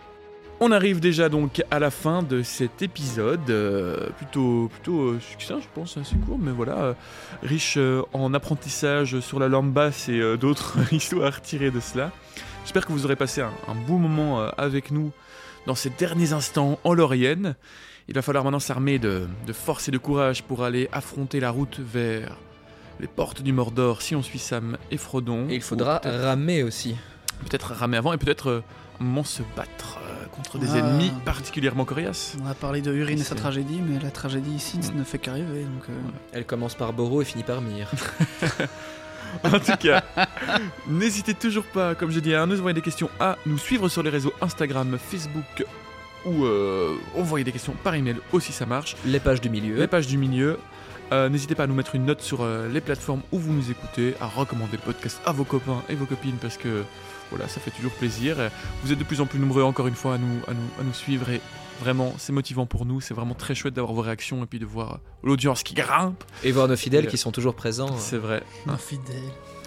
On arrive déjà donc à la fin de cet épisode, euh, plutôt plutôt euh, succinct, je pense, assez court, mais voilà, euh, riche en apprentissage sur la lampe basse et d'autres histoires tirées de cela. J'espère que vous aurez passé un, un beau moment avec nous dans ces derniers instants en Laurienne. Il va falloir maintenant s'armer de force et de courage pour aller affronter la route vers les portes du Mordor si on suit Sam et Frodon. Et il faudra ramer aussi. peut-être ramer avant et peut-être euh, un moment se battre euh, contre des Ah. ennemis particulièrement coriaces. On a parlé de Urine et sa C'est- tragédie, mais la tragédie ici Mm. ne fait qu'arriver. Donc, euh, Elle commence par Boro et finit par Myr. En tout cas, n'hésitez toujours pas, comme je dis, à nous envoyer des questions, à nous suivre sur les réseaux Instagram, Facebook ou euh, envoyer des questions par email aussi, ça marche. Les pages du milieu. Les pages du milieu. Euh, N'hésitez pas à nous mettre une note sur euh, les plateformes où vous nous écoutez, à recommander le podcast à vos copains et vos copines parce que voilà, ça fait toujours plaisir. Vous êtes de plus en plus nombreux encore une fois à nous, à nous, à nous suivre et vraiment c'est motivant pour nous. C'est vraiment très chouette d'avoir vos réactions et puis de voir l'audience qui grimpe. Et voir nos fidèles Et, qui sont toujours présents. C'est vrai. infidèle.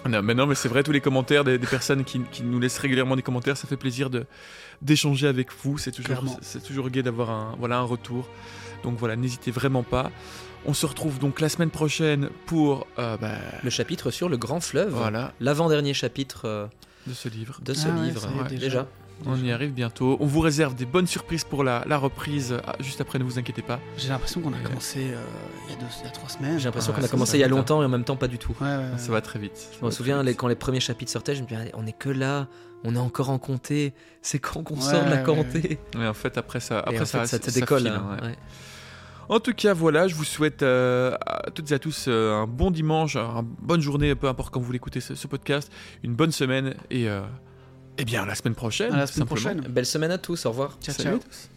Non, mais non, mais c'est vrai, tous les commentaires des, des personnes qui, qui nous laissent régulièrement des commentaires, ça fait plaisir de d'échanger avec vous. C'est toujours, c'est toujours gai d'avoir un, voilà, un retour. Donc voilà, n'hésitez vraiment pas. On se retrouve donc la semaine prochaine pour euh, bah, Le chapitre sur le grand fleuve. voilà, L'avant-dernier chapitre euh, de ce livre. de ce Ah livre. Ouais, déjà. déjà. On y arrive bientôt. On vous réserve des bonnes surprises pour la, la reprise ah, juste après, ne vous inquiétez pas. J'ai l'impression qu'on a commencé euh, il, y a deux, il y a trois semaines. J'ai l'impression Ouais, qu'on a commencé il y a longtemps et en même temps pas du tout. Ouais, ouais, ouais. Ça va très vite. Je me souviens les- quand les premiers chapitres sortaient, je me disais, on est que là, on est encore en comté. C'est quand qu'on Ouais, sort de la comté? Mais en fait, après ça, après ça, fait, ça te ça décolle. file, hein, ouais. ouais. En tout cas, voilà, je vous souhaite euh, à toutes et à tous euh, un bon dimanche, une bonne journée, peu importe quand vous l'écoutez ce, ce podcast, une bonne semaine et, euh, eh bien à la semaine prochaine. À la semaine simplement. prochaine. Belle semaine à tous, au revoir. Ciao, Salut ciao. à tous.